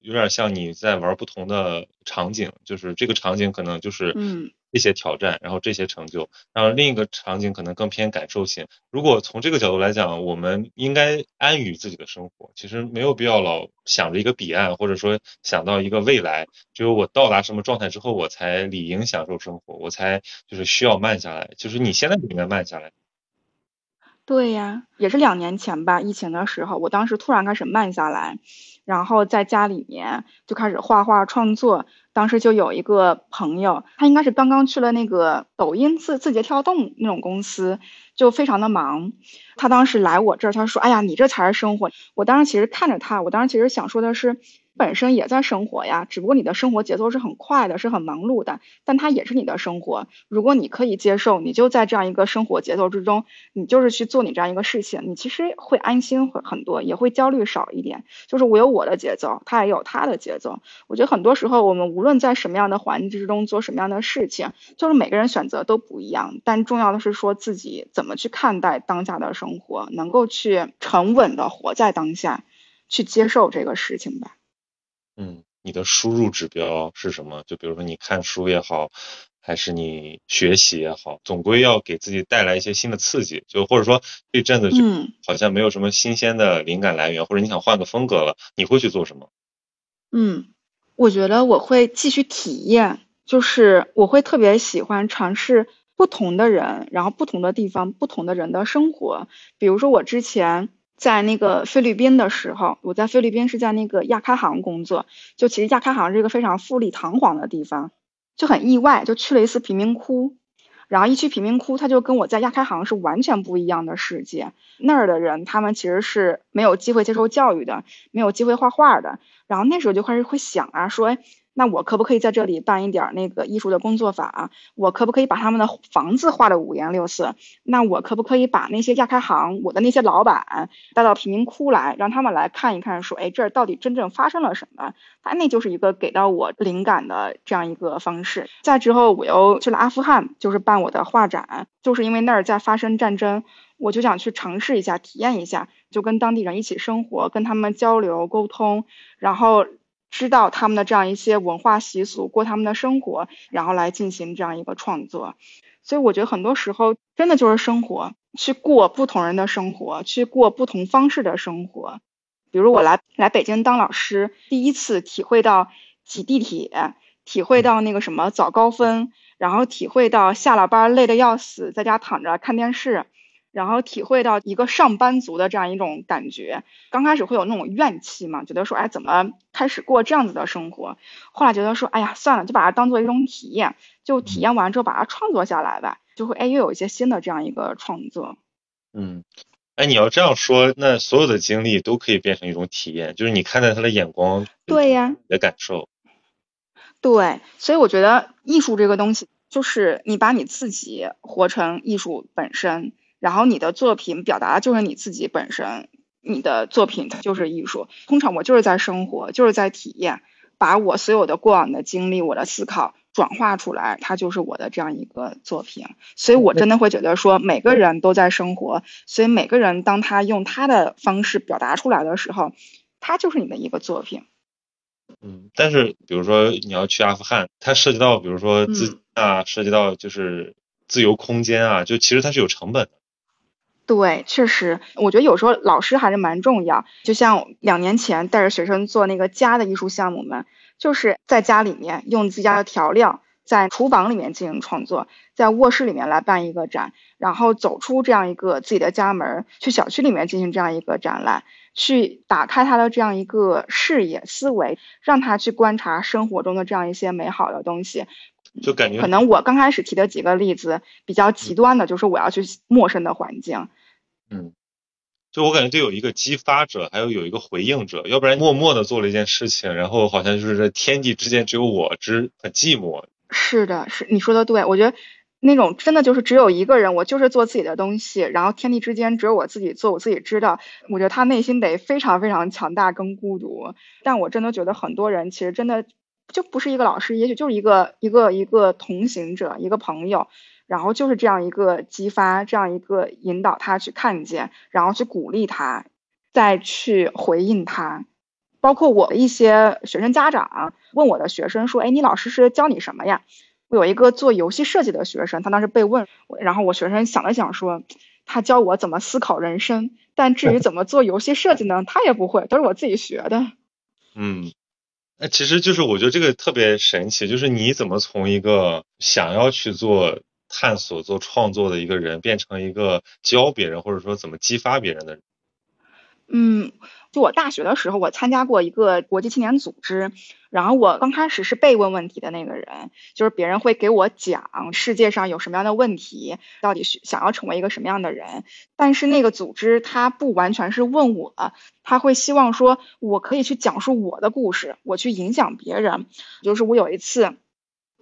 有点像你在玩不同的场景，就是这个场景可能就是嗯这些挑战，然后这些成就，然后另一个场景可能更偏感受性。如果从这个角度来讲，我们应该安于自己的生活，其实没有必要老想着一个彼岸，或者说想到一个未来，只有我到达什么状态之后，我才理应享受生活，我才就是需要慢下来。就是你现在就应该慢下来。对呀，也是两年前吧，疫情的时候，我当时突然开始慢下来。然后在家里面就开始画画创作，当时就有一个朋友，他应该是刚刚去了那个抖音字字节跳动那种公司，就非常的忙。他当时来我这儿，他说：“哎呀，你这才是生活。”我当时其实看着他，我当时其实想说的是。本身也在生活呀，只不过你的生活节奏是很快的，是很忙碌的，但它也是你的生活。如果你可以接受，你就在这样一个生活节奏之中，你就是去做你这样一个事情，你其实会安心很很多，也会焦虑少一点。就是我有我的节奏，他也有他的节奏。我觉得很多时候，我们无论在什么样的环境之中做什么样的事情，就是每个人选择都不一样，但重要的是说自己怎么去看待当下的生活，能够去沉稳的活在当下，去接受这个事情吧。嗯，你的输入指标是什么？就比如说你看书也好，还是你学习也好，总归要给自己带来一些新的刺激。就或者说这阵子就好像没有什么新鲜的灵感来源，或者你想换个风格了，你会去做什么？嗯，我觉得我会继续体验，就是我会特别喜欢尝试不同的人，然后不同的地方，不同的人的生活。比如说我之前。在那个菲律宾的时候，我在菲律宾是在那个亚开行工作。就其实亚开行是一个非常富丽堂皇的地方，就很意外，就去了一次贫民窟。然后一去贫民窟，他就跟我在亚开行是完全不一样的世界。那儿的人，他们其实是没有机会接受教育的，没有机会画画的。然后那时候就开始会想啊，说。那我可不可以在这里办一点那个艺术的工作坊？我可不可以把他们的房子画的五颜六色？那我可不可以把那些亚开行我的那些老板带到贫民窟来，让他们来看一看，说，哎，这儿到底真正发生了什么？他那就是一个给到我灵感的这样一个方式。再之后，我又去了阿富汗，就是办我的画展，就是因为那儿在发生战争，我就想去尝试一下，体验一下，就跟当地人一起生活，跟他们交流沟通，然后。知道他们的这样一些文化习俗，过他们的生活，然后来进行这样一个创作。所以我觉得很多时候真的就是生活，去过不同人的生活，去过不同方式的生活。比如我来来北京当老师，第一次体会到挤地铁，体会到那个什么早高峰，然后体会到下了班累得要死，在家躺着看电视。然后体会到一个上班族的这样一种感觉，刚开始会有那种怨气嘛，觉得说，哎，怎么开始过这样子的生活？后来觉得说，哎呀，算了，就把它当做一种体验，就体验完之后把它创作下来吧，就会哎又有一些新的这样一个创作。嗯，哎，你要这样说，那所有的经历都可以变成一种体验，就是你看待他的眼光，对呀，的感受。对，所以我觉得艺术这个东西，就是你把你自己活成艺术本身。然后你的作品表达的就是你自己本身，你的作品它就是艺术。通常我就是在生活，就是在体验，把我所有的过往的经历、我的思考转化出来，它就是我的这样一个作品。所以我真的会觉得说，每个人都在生活，所以每个人当他用他的方式表达出来的时候，他就是你的一个作品。嗯，但是比如说你要去阿富汗，它涉及到比如说资啊，涉及到就是自由空间啊，就其实它是有成本的。对，确实，我觉得有时候老师还是蛮重要。就像两年前带着学生做那个家的艺术项目们，就是在家里面用自家的调料，在厨房里面进行创作，在卧室里面来办一个展，然后走出这样一个自己的家门，去小区里面进行这样一个展览，去打开他的这样一个视野思维，让他去观察生活中的这样一些美好的东西。就感觉可能我刚开始提的几个例子比较极端的，就是我要去陌生的环境。嗯，就我感觉得有一个激发者，还有有一个回应者，要不然默默的做了一件事情，然后好像就是在天地之间只有我知，很寂寞。是的，是你说的对，我觉得那种真的就是只有一个人，我就是做自己的东西，然后天地之间只有我自己做，我自己知道。我觉得他内心得非常非常强大跟孤独，但我真的觉得很多人其实真的就不是一个老师，也许就是一个一个一个同行者，一个朋友。然后就是这样一个激发，这样一个引导他去看见，然后去鼓励他，再去回应他。包括我的一些学生家长问我的学生说：“哎，你老师是教你什么呀？”我有一个做游戏设计的学生，他当时被问，然后我学生想了想说：“他教我怎么思考人生，但至于怎么做游戏设计呢，他也不会，都是我自己学的。”嗯，那其实就是我觉得这个特别神奇，就是你怎么从一个想要去做。探索做创作的一个人，变成一个教别人或者说怎么激发别人的。嗯，就我大学的时候，我参加过一个国际青年组织，然后我刚开始是被问问题的那个人，就是别人会给我讲世界上有什么样的问题，到底是想要成为一个什么样的人。但是那个组织他不完全是问我，他会希望说我可以去讲述我的故事，我去影响别人。就是我有一次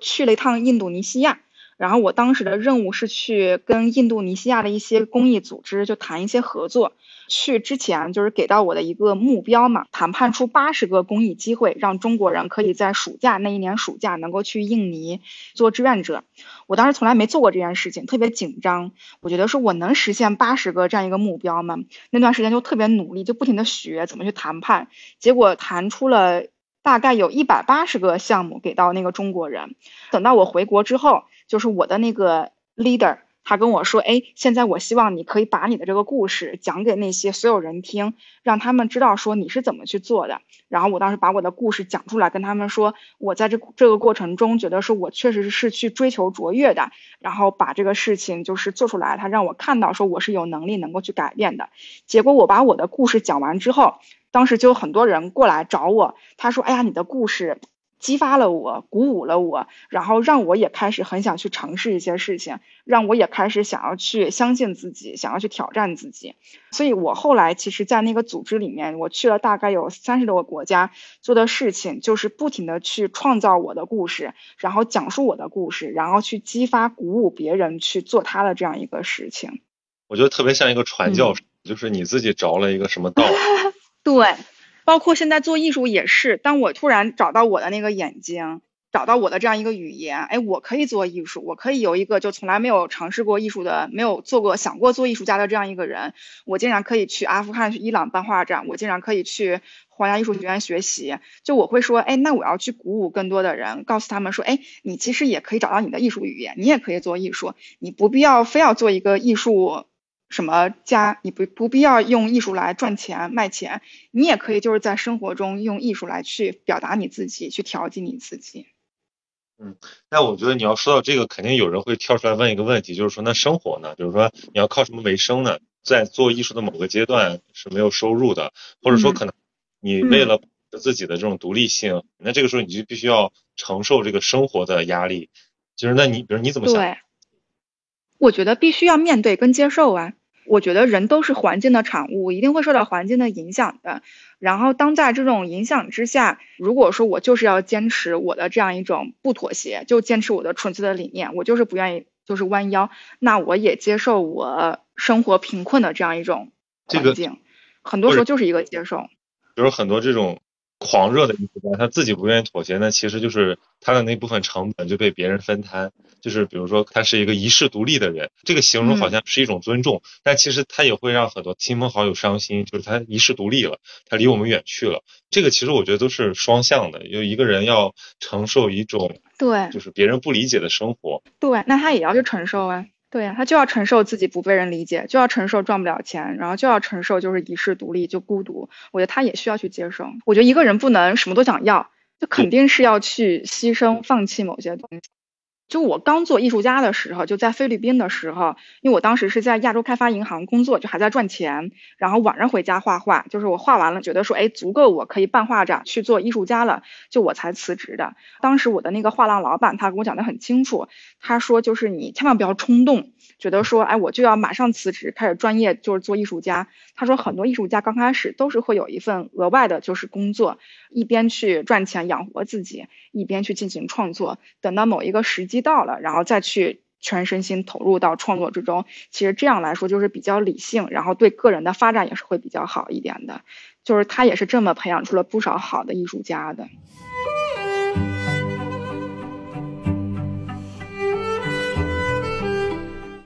去了一趟印度尼西亚。然后我当时的任务是去跟印度尼西亚的一些公益组织就谈一些合作。去之前就是给到我的一个目标嘛，谈判出八十个公益机会，让中国人可以在暑假那一年暑假能够去印尼做志愿者。我当时从来没做过这件事情，特别紧张。我觉得说我能实现八十个这样一个目标吗？那段时间就特别努力，就不停的学怎么去谈判。结果谈出了大概有一百八十个项目给到那个中国人。等到我回国之后。就是我的那个 leader，他跟我说，哎，现在我希望你可以把你的这个故事讲给那些所有人听，让他们知道说你是怎么去做的。然后我当时把我的故事讲出来，跟他们说，我在这这个过程中觉得说我确实是去追求卓越的，然后把这个事情就是做出来，他让我看到说我是有能力能够去改变的。结果我把我的故事讲完之后，当时就有很多人过来找我，他说，哎呀，你的故事。激发了我，鼓舞了我，然后让我也开始很想去尝试一些事情，让我也开始想要去相信自己，想要去挑战自己。所以我后来其实，在那个组织里面，我去了大概有三十多个国家，做的事情就是不停的去创造我的故事，然后讲述我的故事，然后去激发、鼓舞别人去做他的这样一个事情。我觉得特别像一个传教士，就是你自己着了一个什么道？对。包括现在做艺术也是，当我突然找到我的那个眼睛，找到我的这样一个语言，哎，我可以做艺术，我可以有一个就从来没有尝试过艺术的，没有做过想过做艺术家的这样一个人，我竟然可以去阿富汗、去伊朗办画展，我竟然可以去皇家艺术学院学习，就我会说，哎，那我要去鼓舞更多的人，告诉他们说，哎，你其实也可以找到你的艺术语言，你也可以做艺术，你不必要非要做一个艺术。什么家？你不不必要用艺术来赚钱卖钱，你也可以就是在生活中用艺术来去表达你自己，去调剂你自己。嗯，那我觉得你要说到这个，肯定有人会跳出来问一个问题，就是说那生活呢？比如说你要靠什么为生呢？在做艺术的某个阶段是没有收入的，或者说可能你为了自己的这种独立性，那这个时候你就必须要承受这个生活的压力。就是那你比如你怎么想？我觉得必须要面对跟接受啊！我觉得人都是环境的产物，一定会受到环境的影响的。然后当在这种影响之下，如果说我就是要坚持我的这样一种不妥协，就坚持我的纯粹的理念，我就是不愿意就是弯腰，那我也接受我生活贫困的这样一种环境，很多时候就是一个接受。比如很多这种。狂热的艺术家，他自己不愿意妥协，那其实就是他的那部分成本就被别人分摊。就是比如说，他是一个遗世独立的人，这个形容好像是一种尊重，但其实他也会让很多亲朋好友伤心。就是他遗世独立了，他离我们远去了。这个其实我觉得都是双向的，有一个人要承受一种对，就是别人不理解的生活。对，那他也要去承受啊。对呀，他就要承受自己不被人理解，就要承受赚不了钱，然后就要承受就是一世独立就孤独。我觉得他也需要去接受。我觉得一个人不能什么都想要，就肯定是要去牺牲、放弃某些东西。就我刚做艺术家的时候，就在菲律宾的时候，因为我当时是在亚洲开发银行工作，就还在赚钱，然后晚上回家画画，就是我画完了，觉得说，哎，足够我可以办画展去做艺术家了，就我才辞职的。当时我的那个画廊老板他跟我讲的很清楚，他说就是你千万不要冲动，觉得说，哎，我就要马上辞职开始专业就是做艺术家。他说很多艺术家刚开始都是会有一份额外的就是工作，一边去赚钱养活自己，一边去进行创作，等到某一个时机。到了，然后再去全身心投入到创作之中，其实这样来说就是比较理性，然后对个人的发展也是会比较好一点的。就是他也是这么培养出了不少好的艺术家的。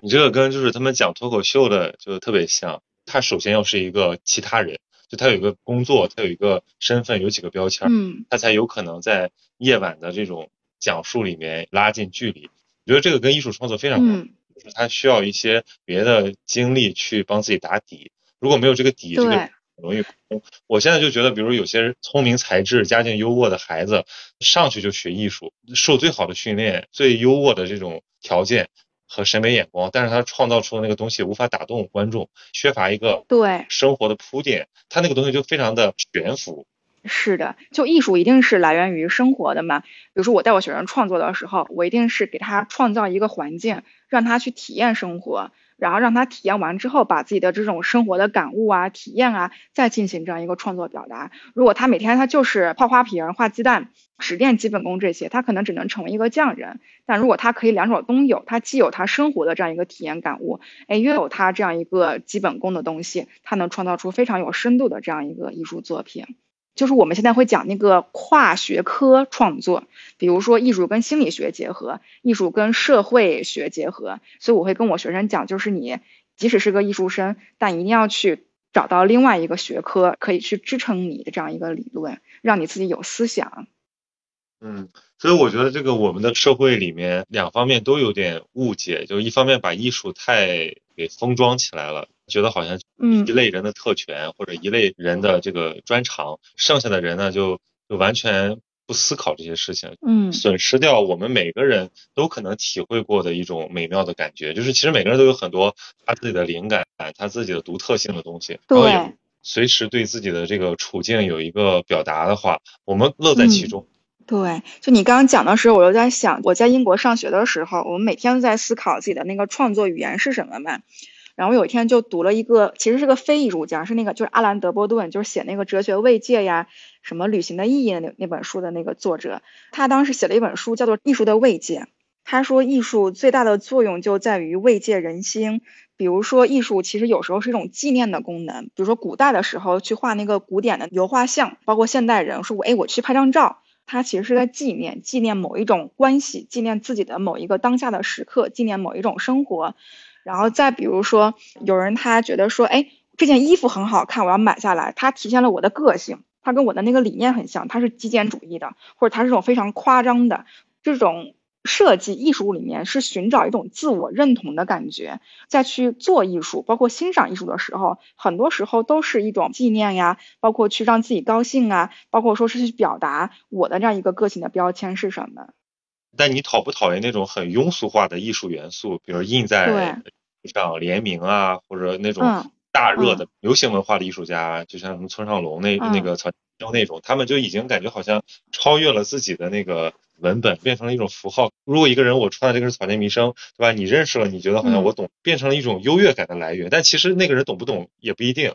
你这个跟就是他们讲脱口秀的就特别像，他首先要是一个其他人，就他有一个工作，他有一个身份，有几个标签，嗯，他才有可能在夜晚的这种。讲述里面拉近距离，我觉得这个跟艺术创作非常像，就是他需要一些别的经历去帮自己打底。如果没有这个底，这个很容易空。我现在就觉得，比如有些聪明才智、家境优渥的孩子，上去就学艺术，受最好的训练、最优渥的这种条件和审美眼光，但是他创造出的那个东西无法打动观众，缺乏一个对生活的铺垫，他那个东西就非常的悬浮。是的，就艺术一定是来源于生活的嘛。比如说我带我学生创作的时候，我一定是给他创造一个环境，让他去体验生活，然后让他体验完之后，把自己的这种生活的感悟啊、体验啊，再进行这样一个创作表达。如果他每天他就是泡花瓶、画鸡蛋、只练基本功这些，他可能只能成为一个匠人。但如果他可以两者都有，他既有他生活的这样一个体验感悟，哎，又有他这样一个基本功的东西，他能创造出非常有深度的这样一个艺术作品。就是我们现在会讲那个跨学科创作，比如说艺术跟心理学结合，艺术跟社会学结合，所以我会跟我学生讲，就是你即使是个艺术生，但一定要去找到另外一个学科可以去支撑你的这样一个理论，让你自己有思想。嗯，所以我觉得这个我们的社会里面两方面都有点误解，就一方面把艺术太给封装起来了。觉得好像一类人的特权或者一类人的这个专长，剩下的人呢就就完全不思考这些事情，嗯，损失掉我们每个人都可能体会过的一种美妙的感觉，就是其实每个人都有很多他自己的灵感，他自己的独特性的东西，对，随时对自己的这个处境有一个表达的话，我们乐在其中。对，就你刚刚讲的时候，我就在想，我在英国上学的时候，我们每天都在思考自己的那个创作语言是什么嘛。然后有一天就读了一个，其实是个非艺术家，是那个就是阿兰·德波顿，就是写那个哲学慰藉呀，什么旅行的意义那那本书的那个作者。他当时写了一本书，叫做《艺术的慰藉》。他说，艺术最大的作用就在于慰藉人心。比如说，艺术其实有时候是一种纪念的功能。比如说，古代的时候去画那个古典的油画像，包括现代人说我哎我去拍张照，他其实是在纪念，纪念某一种关系，纪念自己的某一个当下的时刻，纪念某一种生活。然后再比如说，有人他觉得说，哎，这件衣服很好看，我要买下来，它体现了我的个性，它跟我的那个理念很像，它是极简主义的，或者它是这种非常夸张的这种设计艺术里面是寻找一种自我认同的感觉，再去做艺术，包括欣赏艺术的时候，很多时候都是一种纪念呀，包括去让自己高兴啊，包括说是去表达我的这样一个个性的标签是什么。但你讨不讨厌那种很庸俗化的艺术元素，比如印在上联名啊，或者那种大热的流行文化的艺术家，就像什么村上龙那那个草雕那种，他们就已经感觉好像超越了自己的那个文本，变成了一种符号。如果一个人我穿的这个是草间弥生，对吧？你认识了，你觉得好像我懂，变成了一种优越感的来源。但其实那个人懂不懂也不一定。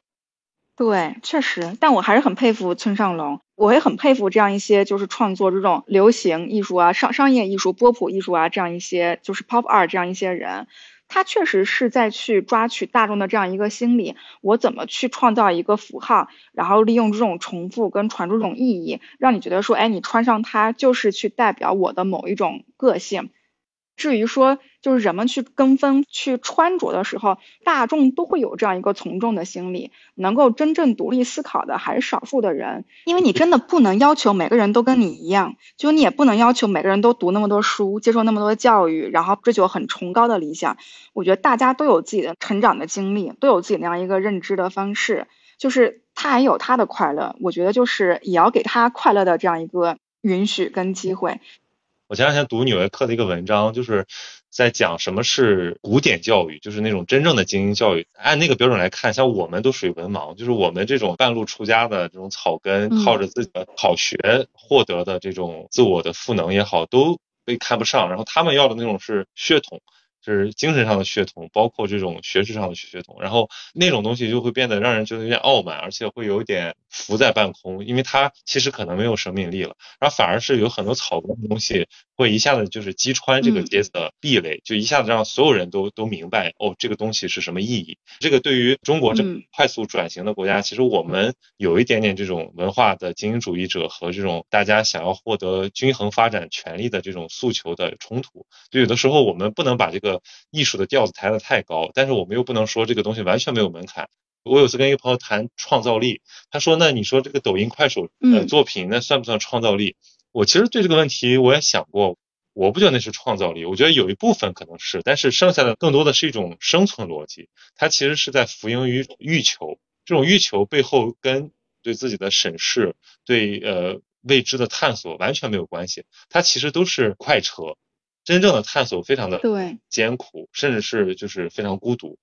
对，确实，但我还是很佩服村上龙，我也很佩服这样一些就是创作这种流行艺术啊、商商业艺术、波普艺术啊这样一些就是 pop art 这样一些人，他确实是在去抓取大众的这样一个心理，我怎么去创造一个符号，然后利用这种重复跟传出这种意义，让你觉得说，哎，你穿上它就是去代表我的某一种个性。至于说，就是人们去跟风去穿着的时候，大众都会有这样一个从众的心理。能够真正独立思考的还是少数的人，因为你真的不能要求每个人都跟你一样，就你也不能要求每个人都读那么多书，接受那么多教育，然后追求很崇高的理想。我觉得大家都有自己的成长的经历，都有自己那样一个认知的方式，就是他也有他的快乐。我觉得就是也要给他快乐的这样一个允许跟机会。我前两天读《纽约客》的一个文章，就是在讲什么是古典教育，就是那种真正的精英教育。按那个标准来看，像我们都属于文盲，就是我们这种半路出家的这种草根，靠着自己的好学获得的这种自我的赋能也好，都被看不上。然后他们要的那种是血统。是精神上的血统，包括这种学识上的血统，然后那种东西就会变得让人觉得有点傲慢，而且会有点浮在半空，因为它其实可能没有生命力了，然后反而是有很多草根的东西会一下子就是击穿这个阶层的壁垒，就一下子让所有人都都明白哦，这个东西是什么意义。这个对于中国这快速转型的国家，其实我们有一点点这种文化的精英主义者和这种大家想要获得均衡发展权利的这种诉求的冲突，就有的时候我们不能把这个。艺术的调子抬得太高，但是我们又不能说这个东西完全没有门槛。我有次跟一个朋友谈创造力，他说：“那你说这个抖音、快手的作品，那算不算创造力？”我其实对这个问题我也想过，我不觉得那是创造力，我觉得有一部分可能是，但是剩下的更多的是一种生存逻辑。它其实是在服膺于欲求，这种欲求背后跟对自己的审视、对呃未知的探索完全没有关系，它其实都是快车。真正的探索非常的对艰苦，甚至是就是非常孤独。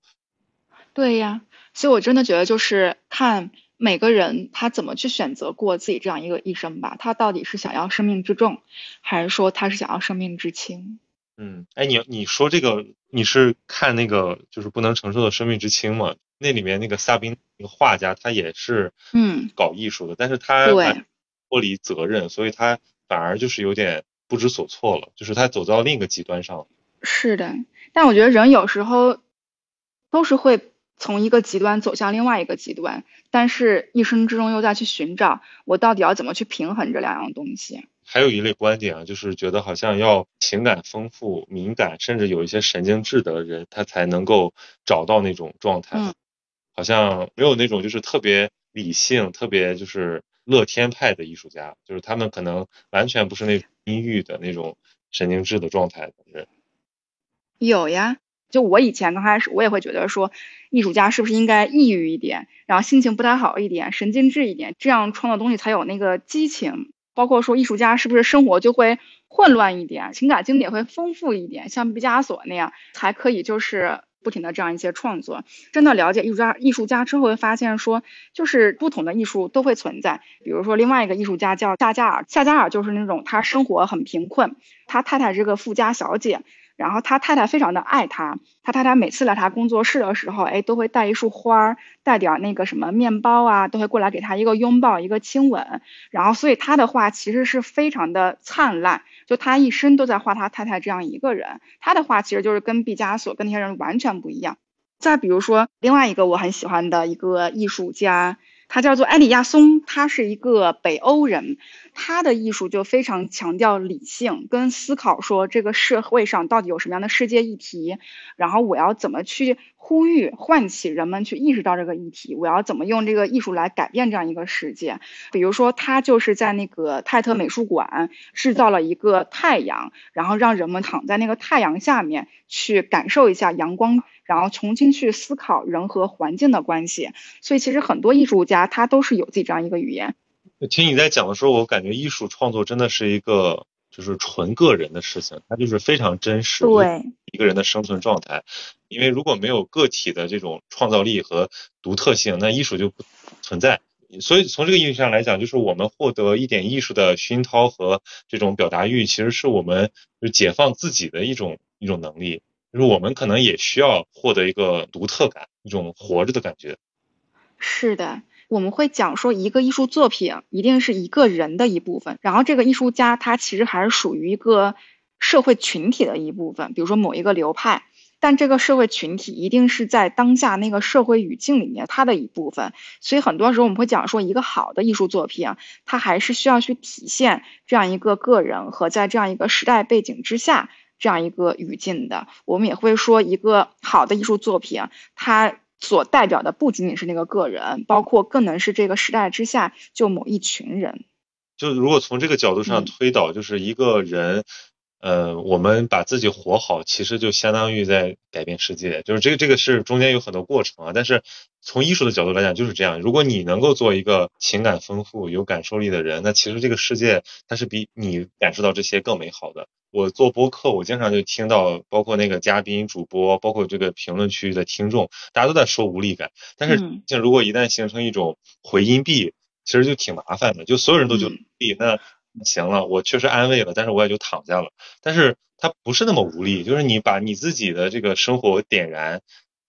对呀，所以我真的觉得就是看每个人他怎么去选择过自己这样一个一生吧。他到底是想要生命之重，还是说他是想要生命之轻？嗯，哎，你你说这个你是看那个就是不能承受的生命之轻吗？那里面那个萨宾那个画家他也是嗯搞艺术的，但是他脱离责任，所以他反而就是有点。不知所措了，就是他走到另一个极端上了。是的，但我觉得人有时候都是会从一个极端走向另外一个极端，但是一生之中又在去寻找我到底要怎么去平衡这两样东西。还有一类观点啊，就是觉得好像要情感丰富、敏感，甚至有一些神经质的人，他才能够找到那种状态。嗯，好像没有那种就是特别理性、特别就是乐天派的艺术家，就是他们可能完全不是那种。阴郁的那种神经质的状态的人，有呀。就我以前刚开始，我也会觉得说，艺术家是不是应该抑郁一点，然后心情不太好一点，神经质一点，这样创造东西才有那个激情。包括说，艺术家是不是生活就会混乱一点，情感经历会丰富一点，像毕加索那样，才可以就是。不停的这样一些创作，真的了解艺术家艺术家之后会发现说，就是不同的艺术都会存在。比如说另外一个艺术家叫夏加尔，夏加尔就是那种他生活很贫困，他太太是个富家小姐。然后他太太非常的爱他，他太太每次来他工作室的时候，哎，都会带一束花，带点那个什么面包啊，都会过来给他一个拥抱，一个亲吻。然后，所以他的画其实是非常的灿烂，就他一生都在画他太太这样一个人。他的画其实就是跟毕加索跟那些人完全不一样。再比如说，另外一个我很喜欢的一个艺术家。他叫做埃里亚松，他是一个北欧人，他的艺术就非常强调理性跟思考，说这个社会上到底有什么样的世界议题，然后我要怎么去呼吁、唤起人们去意识到这个议题，我要怎么用这个艺术来改变这样一个世界。比如说，他就是在那个泰特美术馆制造了一个太阳，然后让人们躺在那个太阳下面去感受一下阳光。然后重新去思考人和环境的关系，所以其实很多艺术家他都是有自己这样一个语言。听你在讲的时候，我感觉艺术创作真的是一个就是纯个人的事情，它就是非常真实，对一个人的生存状态。因为如果没有个体的这种创造力和独特性，那艺术就不存在。所以从这个意义上来讲，就是我们获得一点艺术的熏陶和这种表达欲，其实是我们就解放自己的一种一种能力。就是我们可能也需要获得一个独特感，一种活着的感觉。是的，我们会讲说一个艺术作品一定是一个人的一部分，然后这个艺术家他其实还是属于一个社会群体的一部分。比如说某一个流派，但这个社会群体一定是在当下那个社会语境里面它的一部分。所以很多时候我们会讲说，一个好的艺术作品，它还是需要去体现这样一个个人和在这样一个时代背景之下这样一个语境的。我们也会说，一个好的艺术作品，它所代表的不仅仅是那个个人，包括更能是这个时代之下就某一群人。就如果从这个角度上推导，就是一个人，呃，我们把自己活好，其实就相当于在改变世界。就是这个这个是中间有很多过程啊，但是从艺术的角度来讲就是这样。如果你能够做一个情感丰富、有感受力的人，那其实这个世界它是比你感受到这些更美好的。我做播客，我经常就听到，包括那个嘉宾、主播，包括这个评论区的听众，大家都在说无力感。但是像如果一旦形成一种回音壁。其实就挺麻烦的，就所有人都就力，那行了，我确实安慰了，但是我也就躺下了。但是它不是那么无力，就是你把你自己的这个生活点燃，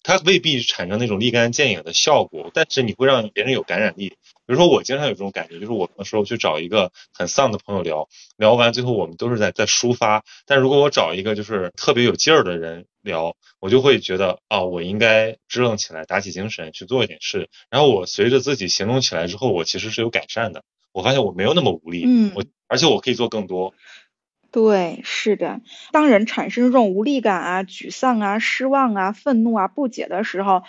它未必产生那种立竿见影的效果，但是你会让别人有感染力。比如说，我经常有这种感觉，就是我的时候去找一个很丧的朋友聊，聊完最后我们都是在在抒发。但如果我找一个就是特别有劲儿的人聊，我就会觉得啊，我应该支棱起来，打起精神去做一点事。然后我随着自己行动起来之后，我其实是有改善的。我发现我没有那么无力，嗯，我而且我可以做更多。对，是的。当人产生这种无力感啊、沮丧啊、失望啊、愤怒啊、不解的时候。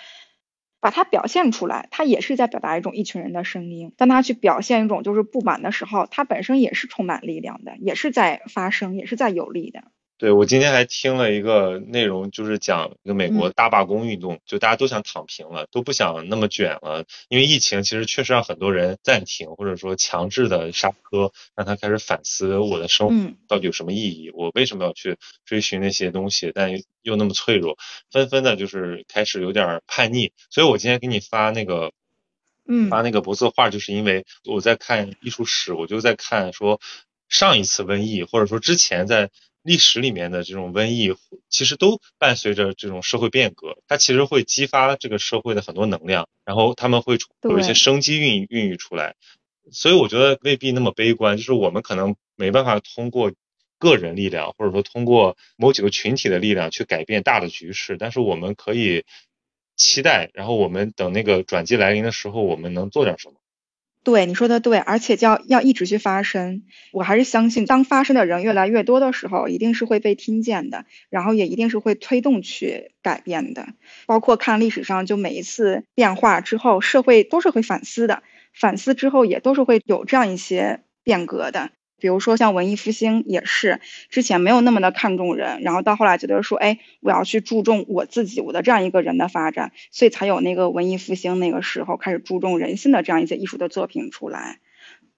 把它表现出来，它也是在表达一种一群人的声音。当他去表现一种就是不满的时候，它本身也是充满力量的，也是在发声，也是在有力的。对，我今天还听了一个内容，就是讲一个美国大罢工运动，就大家都想躺平了，都不想那么卷了，因为疫情其实确实让很多人暂停，或者说强制的刹车，让他开始反思我的生活到底有什么意义，我为什么要去追寻那些东西，但又那么脆弱，纷纷的就是开始有点叛逆。所以我今天给你发那个，嗯，发那个博字画，就是因为我在看艺术史，我就在看说上一次瘟疫，或者说之前在。历史里面的这种瘟疫，其实都伴随着这种社会变革，它其实会激发这个社会的很多能量，然后他们会有一些生机孕孕育出来，所以我觉得未必那么悲观，就是我们可能没办法通过个人力量，或者说通过某几个群体的力量去改变大的局势，但是我们可以期待，然后我们等那个转机来临的时候，我们能做点什么。对你说的对，而且要要一直去发声。我还是相信，当发声的人越来越多的时候，一定是会被听见的，然后也一定是会推动去改变的。包括看历史上，就每一次变化之后，社会都是会反思的，反思之后也都是会有这样一些变革的。比如说像文艺复兴也是，之前没有那么的看重人，然后到后来觉得说，哎，我要去注重我自己，我的这样一个人的发展，所以才有那个文艺复兴那个时候开始注重人性的这样一些艺术的作品出来。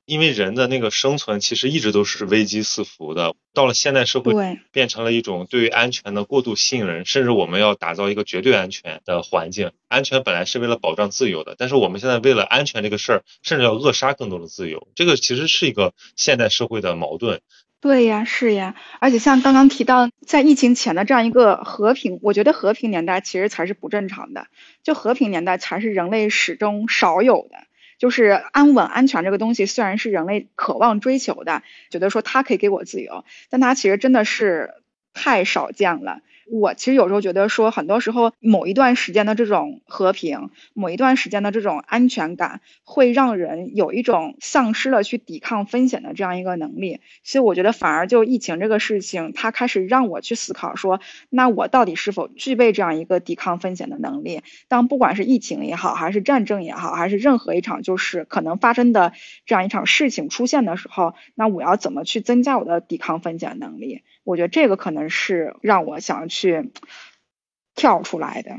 因为人的那个生存其实一直都是危机四伏的，到了现代社会，变成了一种对于安全的过度信任，甚至我们要打造一个绝对安全的环境。安全本来是为了保障自由的，但是我们现在为了安全这个事儿，甚至要扼杀更多的自由。这个其实是一个现代社会的矛盾。对呀，是呀，而且像刚刚提到，在疫情前的这样一个和平，我觉得和平年代其实才是不正常的，就和平年代才是人类始终少有的。就是安稳、安全这个东西，虽然是人类渴望追求的，觉得说它可以给我自由，但它其实真的是太少见了。我其实有时候觉得说，很多时候某一段时间的这种和平，某一段时间的这种安全感，会让人有一种丧失了去抵抗风险的这样一个能力。所以我觉得，反而就疫情这个事情，它开始让我去思考说，那我到底是否具备这样一个抵抗风险的能力？当不管是疫情也好，还是战争也好，还是任何一场就是可能发生的这样一场事情出现的时候，那我要怎么去增加我的抵抗风险能力？我觉得这个可能是让我想要去跳出来的。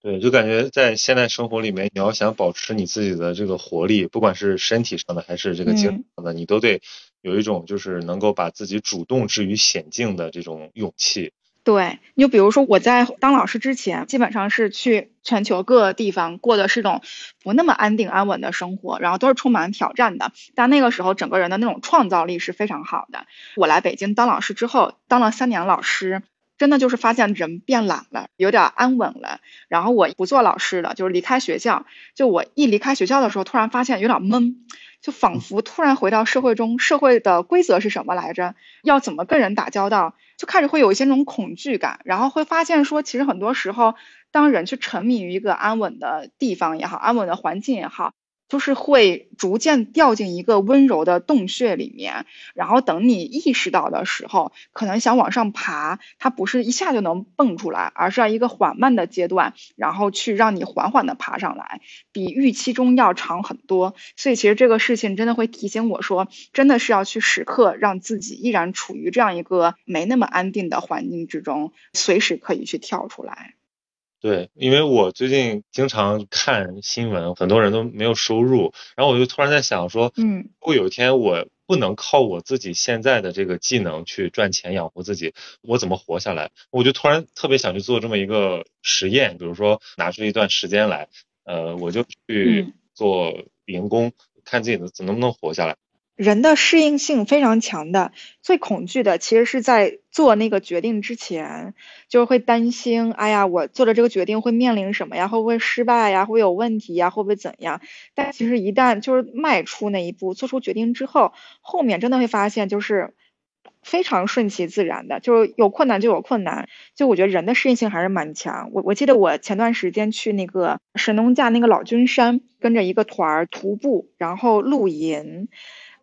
对，就感觉在现代生活里面，你要想保持你自己的这个活力，不管是身体上的还是这个精神上的，你都得有一种就是能够把自己主动置于险境的这种勇气。对，你就比如说我在当老师之前，基本上是去全球各个地方过的是种不那么安定安稳的生活，然后都是充满挑战的。但那个时候整个人的那种创造力是非常好的。我来北京当老师之后，当了三年老师，真的就是发现人变懒了，有点安稳了。然后我不做老师了，就是离开学校。就我一离开学校的时候，突然发现有点闷。就仿佛突然回到社会中，社会的规则是什么来着？要怎么跟人打交道？就开始会有一些那种恐惧感，然后会发现说，其实很多时候，当人去沉迷于一个安稳的地方也好，安稳的环境也好。就是会逐渐掉进一个温柔的洞穴里面，然后等你意识到的时候，可能想往上爬，它不是一下就能蹦出来，而是要一个缓慢的阶段，然后去让你缓缓的爬上来，比预期中要长很多。所以其实这个事情真的会提醒我说，真的是要去时刻让自己依然处于这样一个没那么安定的环境之中，随时可以去跳出来。对，因为我最近经常看新闻，很多人都没有收入，然后我就突然在想说，嗯，如果有一天我不能靠我自己现在的这个技能去赚钱养活自己，我怎么活下来？我就突然特别想去做这么一个实验，比如说拿出一段时间来，呃，我就去做零工，看自己能能不能活下来。人的适应性非常强的，最恐惧的其实是在做那个决定之前，就是会担心，哎呀，我做的这个决定会面临什么呀？会不会失败呀？会有问题呀？会不会怎样？但其实一旦就是迈出那一步，做出决定之后，后面真的会发现就是非常顺其自然的，就是有困难就有困难。就我觉得人的适应性还是蛮强。我我记得我前段时间去那个神农架那个老君山，跟着一个团徒步，然后露营。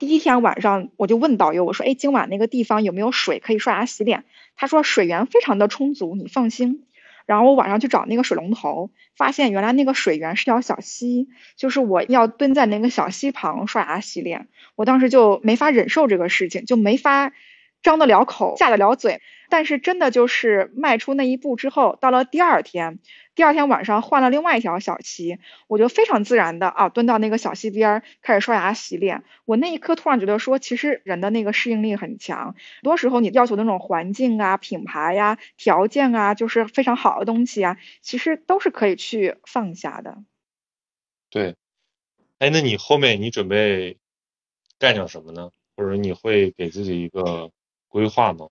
第一天晚上，我就问导游，我说：“哎，今晚那个地方有没有水可以刷牙洗脸？”他说：“水源非常的充足，你放心。”然后我晚上去找那个水龙头，发现原来那个水源是条小溪，就是我要蹲在那个小溪旁刷牙洗脸。我当时就没法忍受这个事情，就没法张得了口，下得了嘴。但是真的就是迈出那一步之后，到了第二天。第二天晚上换了另外一条小溪，我就非常自然的啊蹲到那个小溪边开始刷牙洗脸。我那一刻突然觉得说，其实人的那个适应力很强。很多时候你要求的那种环境啊、品牌呀、条件啊，就是非常好的东西啊，其实都是可以去放下的。对，哎，那你后面你准备干点什么呢？或者你会给自己一个规划吗？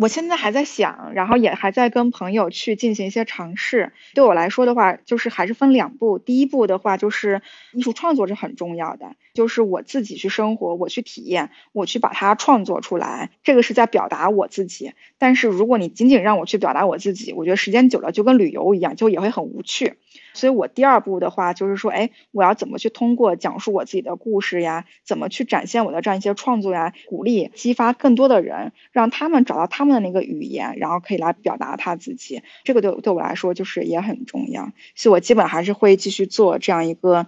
我现在还在想，然后也还在跟朋友去进行一些尝试。对我来说的话，就是还是分两步。第一步的话，就是艺术创作是很重要的，就是我自己去生活，我去体验，我去把它创作出来，这个是在表达我自己。但是如果你仅仅让我去表达我自己，我觉得时间久了就跟旅游一样，就也会很无趣。所以我第二步的话，就是说，哎，我要怎么去通过讲述我自己的故事呀，怎么去展现我的这样一些创作呀，鼓励激发更多的人，让他们找到他们的那个语言，然后可以来表达他自己。这个对对我来说就是也很重要。所以我基本还是会继续做这样一个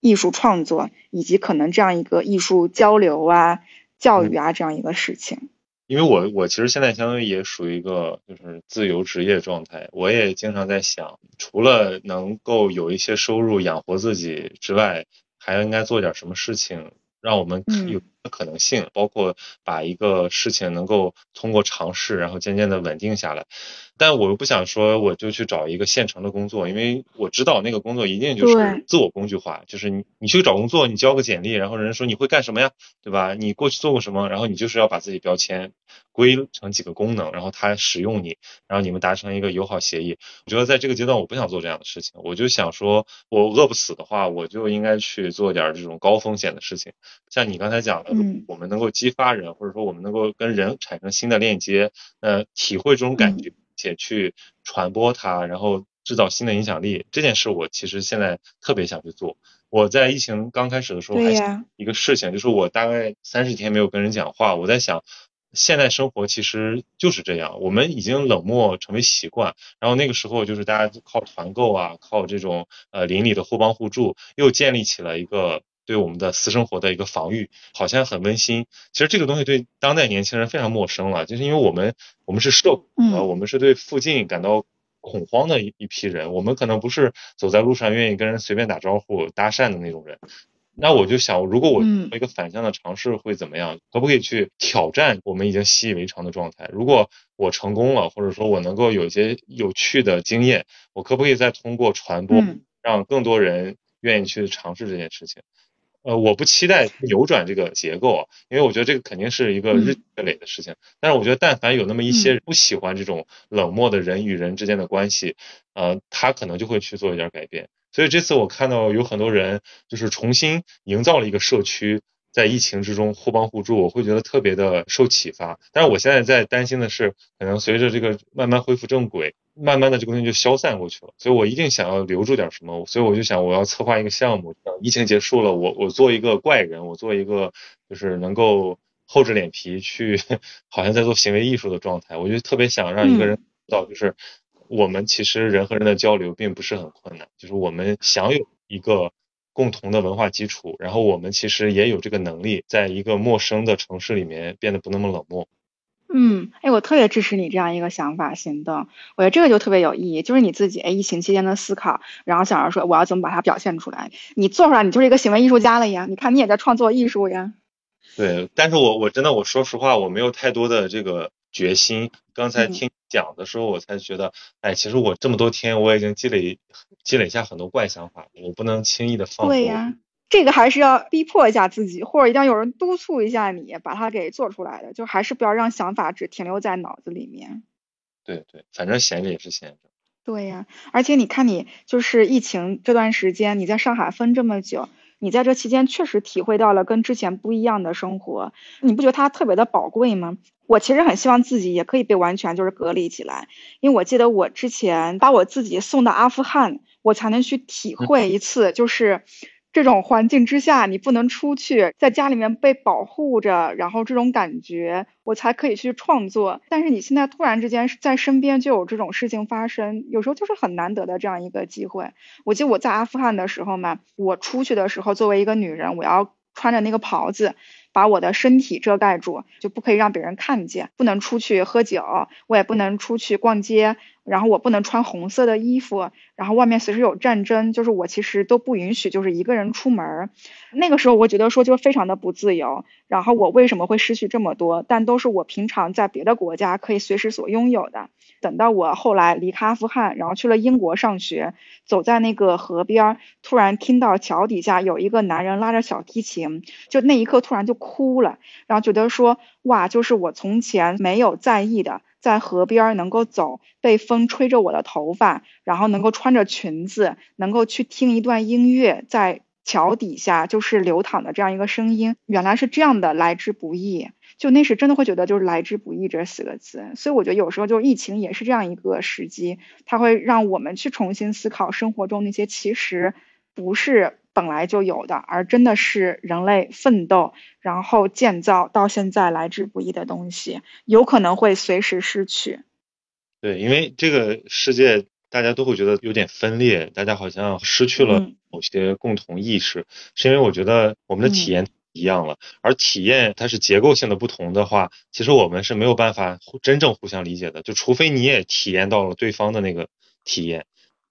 艺术创作，以及可能这样一个艺术交流啊、教育啊这样一个事情。因为我我其实现在相当于也属于一个就是自由职业状态，我也经常在想，除了能够有一些收入养活自己之外，还应该做点什么事情，让我们有可能性，包括把一个事情能够通过尝试，然后渐渐的稳定下来。但我又不想说我就去找一个现成的工作，因为我知道那个工作一定就是自我工具化，就是你你去找工作，你交个简历，然后人说你会干什么呀，对吧？你过去做过什么？然后你就是要把自己标签归成几个功能，然后他使用你，然后你们达成一个友好协议。我觉得在这个阶段我不想做这样的事情，我就想说我饿不死的话，我就应该去做点这种高风险的事情。像你刚才讲的，我们能够激发人，或者说我们能够跟人产生新的链接，呃，体会这种感觉。且去传播它，然后制造新的影响力，这件事我其实现在特别想去做。我在疫情刚开始的时候，还想一个事情，就是我大概三十天没有跟人讲话，我在想，现在生活其实就是这样，我们已经冷漠成为习惯。然后那个时候就是大家靠团购啊，靠这种呃邻里的互帮互助，又建立起了一个。对我们的私生活的一个防御，好像很温馨。其实这个东西对当代年轻人非常陌生了，就是因为我们我们是社，呃，我们是对附近感到恐慌的一一批人。我们可能不是走在路上愿意跟人随便打招呼、搭讪的那种人。那我就想，如果我一个反向的尝试会怎么样？可不可以去挑战我们已经习以为常的状态？如果我成功了，或者说我能够有一些有趣的经验，我可不可以再通过传播，让更多人愿意去尝试这件事情？呃，我不期待扭转这个结构啊，因为我觉得这个肯定是一个日积月累的事情。但是我觉得，但凡有那么一些不喜欢这种冷漠的人与人之间的关系，呃，他可能就会去做一点改变。所以这次我看到有很多人就是重新营造了一个社区，在疫情之中互帮互助，我会觉得特别的受启发。但是我现在在担心的是，可能随着这个慢慢恢复正轨，慢慢的这个东西就消散过去了。所以我一定想要留住点什么，所以我就想我要策划一个项目，疫情结束了，我我做一个怪人，我做一个就是能够厚着脸皮去，好像在做行为艺术的状态。我就特别想让一个人知道，就是我们其实人和人的交流并不是很困难，就是我们想有一个。共同的文化基础，然后我们其实也有这个能力，在一个陌生的城市里面变得不那么冷漠。嗯，哎，我特别支持你这样一个想法行动，我觉得这个就特别有意义，就是你自己哎疫情期间的思考，然后想着说我要怎么把它表现出来，你做出来你就是一个行为艺术家了呀，你看你也在创作艺术呀。对，但是我我真的我说实话，我没有太多的这个决心。刚才听讲的时候，我才觉得，哎，其实我这么多天我已经积累积累下很多怪想法，我不能轻易的放对呀，这个还是要逼迫一下自己，或者一定要有人督促一下你，把它给做出来的。就还是不要让想法只停留在脑子里面。对对，反正闲着也是闲着。对呀，而且你看，你就是疫情这段时间，你在上海分这么久。你在这期间确实体会到了跟之前不一样的生活，你不觉得它特别的宝贵吗？我其实很希望自己也可以被完全就是隔离起来，因为我记得我之前把我自己送到阿富汗，我才能去体会一次就是。这种环境之下，你不能出去，在家里面被保护着，然后这种感觉，我才可以去创作。但是你现在突然之间在身边就有这种事情发生，有时候就是很难得的这样一个机会。我记得我在阿富汗的时候嘛，我出去的时候，作为一个女人，我要穿着那个袍子。把我的身体遮盖住，就不可以让别人看见，不能出去喝酒，我也不能出去逛街，然后我不能穿红色的衣服，然后外面随时有战争，就是我其实都不允许，就是一个人出门。那个时候我觉得说就非常的不自由，然后我为什么会失去这么多？但都是我平常在别的国家可以随时所拥有的。等到我后来离开阿富汗，然后去了英国上学，走在那个河边，突然听到桥底下有一个男人拉着小提琴，就那一刻突然就哭了，然后觉得说哇，就是我从前没有在意的，在河边能够走，被风吹着我的头发，然后能够穿着裙子，能够去听一段音乐，在桥底下就是流淌的这样一个声音，原来是这样的，来之不易。就那时真的会觉得就是来之不易这四个字，所以我觉得有时候就是疫情也是这样一个时机，它会让我们去重新思考生活中那些其实不是本来就有的，而真的是人类奋斗然后建造到现在来之不易的东西，有可能会随时失去。对，因为这个世界大家都会觉得有点分裂，大家好像失去了某些共同意识，是因为我觉得我们的体验。一样了，而体验它是结构性的不同的话，其实我们是没有办法真正互相理解的。就除非你也体验到了对方的那个体验，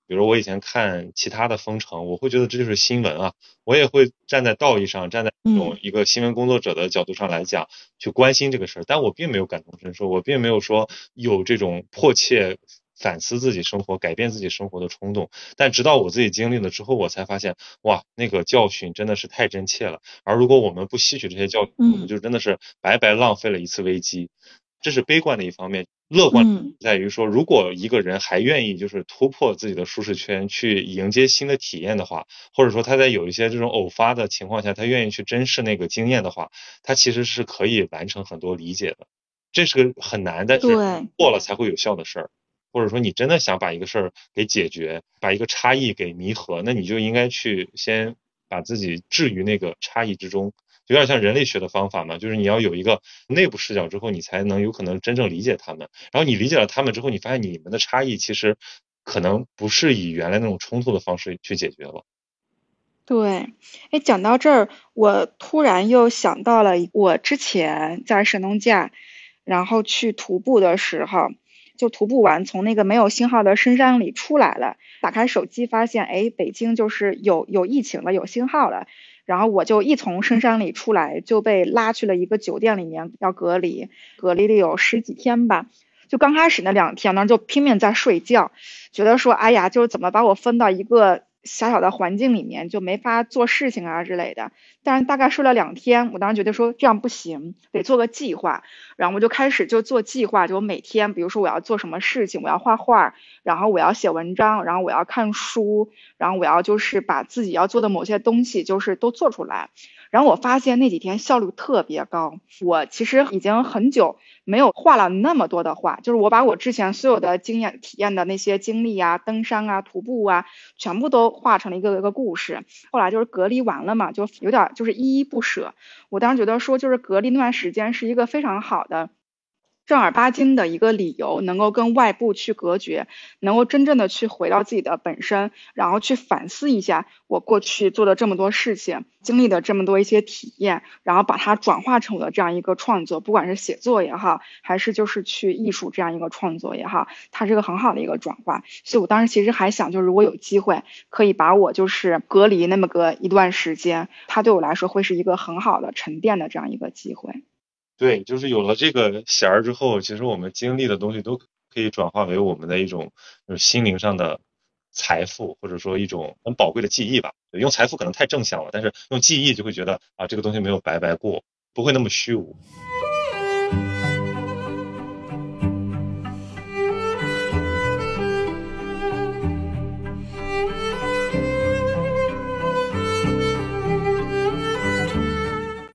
比如我以前看其他的封城，我会觉得这就是新闻啊，我也会站在道义上，站在一种一个新闻工作者的角度上来讲，去关心这个事儿，但我并没有感同身受，我并没有说有这种迫切。反思自己生活、改变自己生活的冲动，但直到我自己经历了之后，我才发现，哇，那个教训真的是太真切了。而如果我们不吸取这些教训，我们就真的是白白浪费了一次危机。这是悲观的一方面，乐观在于说，如果一个人还愿意就是突破自己的舒适圈，去迎接新的体验的话，或者说他在有一些这种偶发的情况下，他愿意去珍视那个经验的话，他其实是可以完成很多理解的。这是个很难，但是过了才会有效的事儿。或者说你真的想把一个事儿给解决，把一个差异给弥合，那你就应该去先把自己置于那个差异之中，有点像人类学的方法嘛，就是你要有一个内部视角之后，你才能有可能真正理解他们。然后你理解了他们之后，你发现你们的差异其实可能不是以原来那种冲突的方式去解决了。对，哎，讲到这儿，我突然又想到了我之前在神农架，然后去徒步的时候。就徒步完，从那个没有信号的深山里出来了，打开手机发现，哎，北京就是有有疫情了，有信号了。然后我就一从深山里出来，就被拉去了一个酒店里面要隔离，隔离了有十几天吧。就刚开始那两天呢，就拼命在睡觉，觉得说，哎呀，就是怎么把我分到一个狭小的环境里面就没法做事情啊之类的。但是大概睡了两天，我当时觉得说这样不行，得做个计划。然后我就开始就做计划，就每天，比如说我要做什么事情，我要画画，然后我要写文章，然后我要看书，然后我要就是把自己要做的某些东西就是都做出来。然后我发现那几天效率特别高。我其实已经很久没有画了那么多的画，就是我把我之前所有的经验、体验的那些经历啊，登山啊、徒步啊，全部都画成了一个一个故事。后来就是隔离完了嘛，就有点就是依依不舍。我当时觉得说，就是隔离那段时间是一个非常好的。正儿八经的一个理由，能够跟外部去隔绝，能够真正的去回到自己的本身，然后去反思一下我过去做的这么多事情，经历的这么多一些体验，然后把它转化成我的这样一个创作，不管是写作也好，还是就是去艺术这样一个创作也好，它是个很好的一个转化。所以我当时其实还想，就是如果有机会，可以把我就是隔离那么个一段时间，它对我来说会是一个很好的沉淀的这样一个机会。对，就是有了这个弦儿之后，其实我们经历的东西都可以转化为我们的一种就是心灵上的财富，或者说一种很宝贵的记忆吧。用财富可能太正向了，但是用记忆就会觉得啊，这个东西没有白白过，不会那么虚无。